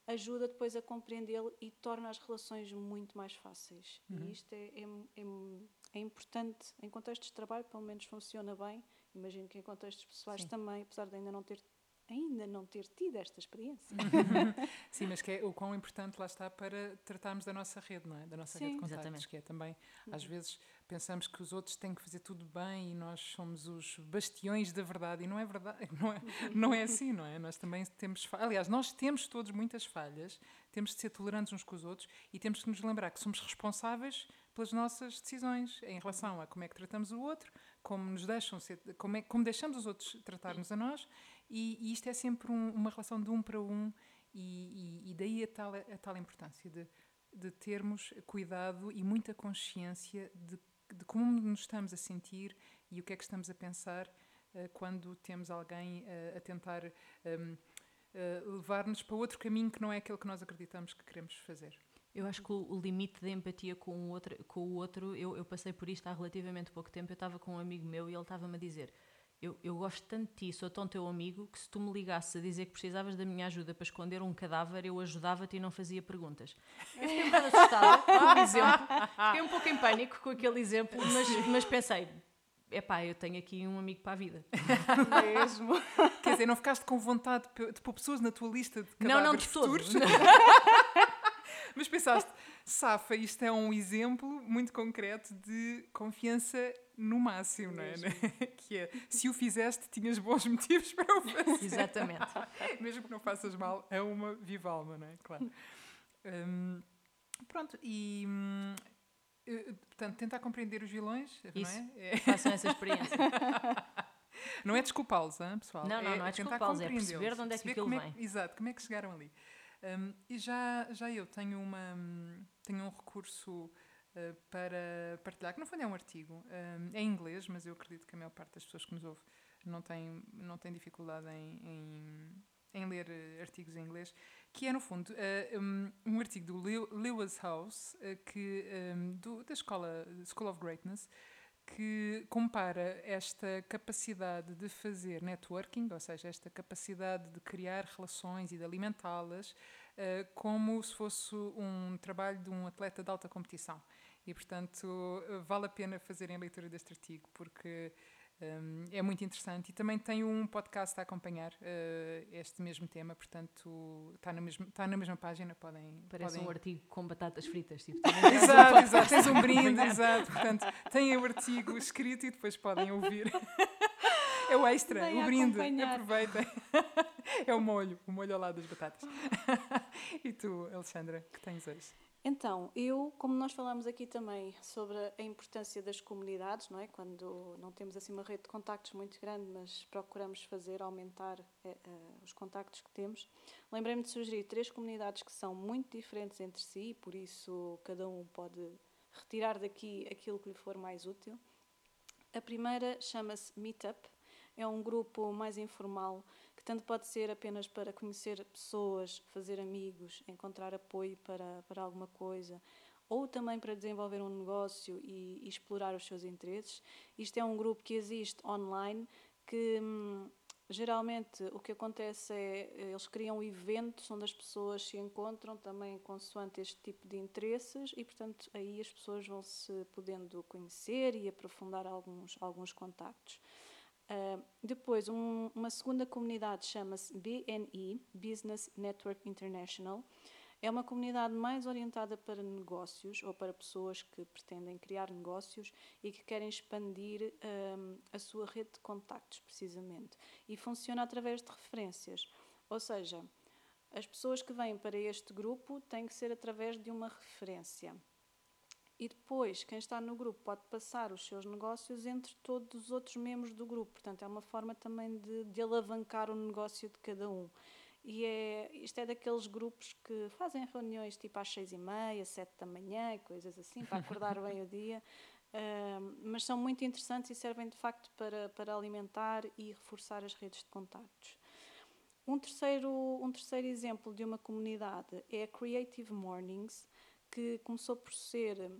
ajuda depois a compreendê-lo e torna as relações muito mais fáceis. E isto é, é, é, é importante, em contextos de trabalho, pelo menos funciona bem. Imagino que em contextos pessoais Sim. também, apesar de ainda não ter ainda não ter tido esta experiência. Sim, mas que é o quão importante lá está para tratarmos da nossa rede, não é? Da nossa Sim. rede de contactos, Exatamente. que é também, às vezes, pensamos que os outros têm que fazer tudo bem e nós somos os bastiões da verdade e não é verdade, não é, não é assim, não é? Nós também temos, aliás, nós temos todos muitas falhas, temos de ser tolerantes uns com os outros e temos que nos lembrar que somos responsáveis pelas nossas decisões em relação a como é que tratamos o outro, como nos deixam ser, como, é, como deixamos os outros tratar-nos a nós e, e isto é sempre um- uma relação de um para um e, e- e daí a tal, a tal importância de, de termos cuidado e muita consciência de, de como nos estamos a sentir e o que é que estamos a pensar eh, quando temos alguém eh, a tentar ehm, eh, levar-nos para outro caminho que não é aquele que nós acreditamos que queremos fazer. Eu acho que o limite da empatia com o outro, com o outro eu, eu passei por isto há relativamente pouco tempo. Eu estava com um amigo meu e ele estava-me a dizer: eu, eu gosto tanto de ti, sou tão teu amigo, que se tu me ligasses a dizer que precisavas da minha ajuda para esconder um cadáver, eu ajudava-te e não fazia perguntas. Eu fiquei um bocado assustada com o exemplo, fiquei um pouco em pânico com aquele exemplo, mas, mas pensei: epá, eu tenho aqui um amigo para a vida. Mesmo. Quer dizer, não ficaste com vontade de pôr pessoas na tua lista de Não, não, cadáveres de futuros? Mas pensaste, Safa, isto é um exemplo muito concreto de confiança no máximo, não é? que é, se o fizeste, tinhas bons motivos para o fazer. Exatamente. Mesmo que não faças mal a uma viva alma, não é? Claro. Hum, pronto, e... hum, eh, portanto, tentar compreender os vilões, Isso. não é? É- Façam essa experiência. Não é desculpá-los, pessoal? Não, não, não é tentar desculpá-los, é perceber de onde é que aquilo como vem. exato, como é que chegaram ali. Um, e já, já eu tenho, uma, hum, tenho um recurso uh, para partilhar, que no fundo é um artigo, um, é em inglês, mas eu acredito que a maior parte das pessoas que nos ouve não tem, não tem dificuldade em, em, em ler uh, artigos em inglês, que é, no fundo, um, artigo do Lew- Lewis House, que, do- da escola School of Greatness, que compara esta capacidade de fazer networking, ou seja, esta capacidade de criar relações e de alimentá-las, eh, como se fosse um trabalho de um atleta de alta competição. E, portanto, eh, vale a pena fazerem a leitura deste artigo, porque hum, é muito interessante. E também tem um podcast a acompanhar eh, este mesmo tema, portanto, está na mesma, está na mesma página, podem... Parece podem... um artigo com batatas fritas. Tipo, Exato, exato. Tens um brinde, exato. Portanto, têm o artigo escrito e depois podem ouvir. É o extra, Vem o brinde. acompanhar. Aproveitem. É o molho, o molho ao lado das batatas. E tu, Alexandra, que tens hoje? Então, eu, como nós falámos aqui também sobre a importância das comunidades, não é? Quando não temos assim uma rede de contactos muito grande, mas procuramos fazer aumentar eh, eh, os contactos que temos, lembrei-me de sugerir três comunidades que são muito diferentes entre si, e por isso cada um pode retirar daqui aquilo que lhe for mais útil. A primeira chama-se Meetup. É um grupo mais informal tanto pode ser apenas para conhecer pessoas, fazer amigos, encontrar apoio para, para alguma coisa, ou também para desenvolver um negócio e, e explorar os seus interesses. Isto é um grupo que existe online que hum, geralmente o que acontece é eles criam eventos onde as pessoas se encontram também consoante este tipo de interesses e portanto aí as pessoas vão se podendo conhecer e aprofundar alguns alguns contactos. Uh, depois, um- uma segunda comunidade chama-se BNI, Business Network International. É uma comunidade mais orientada para negócios ou para pessoas que pretendem criar negócios e que querem expandir um, a sua rede de contactos, precisamente. E funciona através de referências. Ou seja, as pessoas que vêm para este grupo têm que ser através de uma referência. E depois, quem está no grupo pode passar os seus negócios entre todos os outros membros do grupo. Portanto, é uma forma também de, de alavancar o negócio de cada um. e é, isto é daqueles grupos que fazem reuniões tipo às seis e meia, sete da manhã, coisas assim, para acordar bem o dia. Uh, mas são muito interessantes e servem de facto para, para alimentar e reforçar as redes de contactos. Um terceiro, um terceiro exemplo de uma comunidade é a Creative Mornings, que começou por ser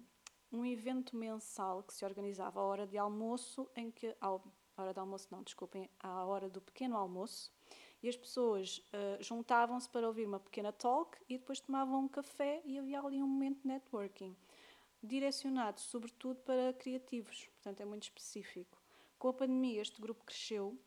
um evento mensal que se organizava à hora de almoço, em que, à hora de almoço não, desculpem, à hora do pequeno almoço, e as pessoas uh, juntavam-se para ouvir uma pequena talk e depois tomavam um café e havia ali um momento de networking, direcionado sobretudo para criativos, portanto é muito específico. Com a pandemia este grupo cresceu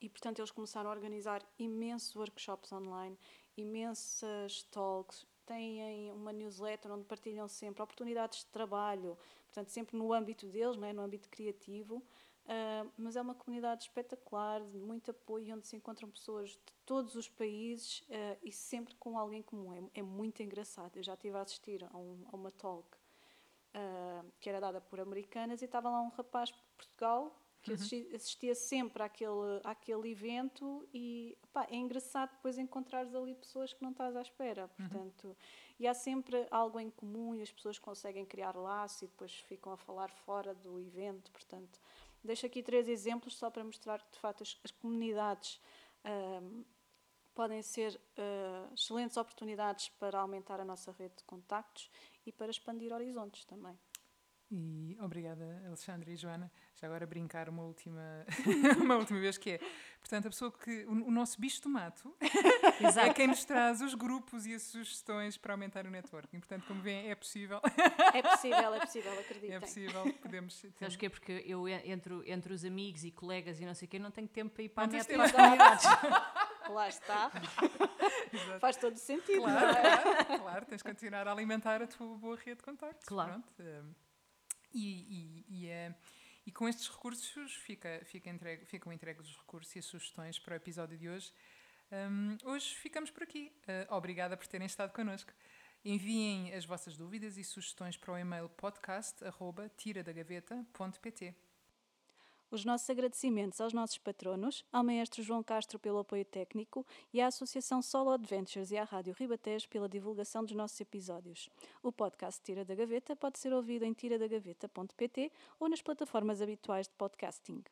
e portanto eles começaram a organizar imensos workshops online, imensas talks, têm uma newsletter onde partilham sempre oportunidades de trabalho, portanto sempre no âmbito deles, não é? no âmbito criativo, Uh, mas é uma comunidade espetacular, de muito apoio, onde se encontram pessoas de todos os países uh, e sempre com alguém comum. É, é, muito engraçado. Eu já estive a assistir a, um, a uma talk uh, que era dada por americanas e estava lá um rapaz de Portugal uhum. assistia, assistia, sempre àquele, àquele evento e pá, é engraçado depois encontrares ali pessoas que não estás à espera. Uhum. Portanto, uhum. E há sempre algo em comum e as pessoas conseguem criar laço e depois ficam a falar fora do evento. Portanto, Deixo aqui três exemplos só para mostrar que, de facto, as, as comunidades um, podem ser uh, excelentes oportunidades para aumentar a nossa rede de contactos e para expandir horizontes também. E obrigada, Alexandre e Joana. Já agora brincar uma última, uma última vez que é, portanto, a pessoa que o, o nosso bicho do mato é quem nos traz os grupos e as sugestões para aumentar o networking. Portanto, como vêem, é possível. É possível, é possível, acredito. É possível, podemos. Ter... Sabes que é porque eu entre, entre os amigos e colegas e não sei o quê, não tenho tempo para ir para não a para Lá está. Faz todo sentido. Claro, claro, claro, tens que continuar a alimentar a tua boa rede de contactos. Claro. Pronto. E, e, e, é, e com estes recursos fica, fica entregue, ficam entregues os recursos e as sugestões para o episódio de hoje. Um, hoje ficamos por aqui. Uh, obrigada por terem estado connosco. Enviem as vossas dúvidas e sugestões para o e-mail podcast.tiradagaveta.pt. Os nossos agradecimentos aos nossos patronos, ao maestro João Castro pelo apoio técnico e à Associação Solo Adventures e à Rádio Ribatejo pela divulgação dos nossos episódios. O podcast Tira da Gaveta pode ser ouvido em tiradagaveta.pt ou nas plataformas habituais de podcasting.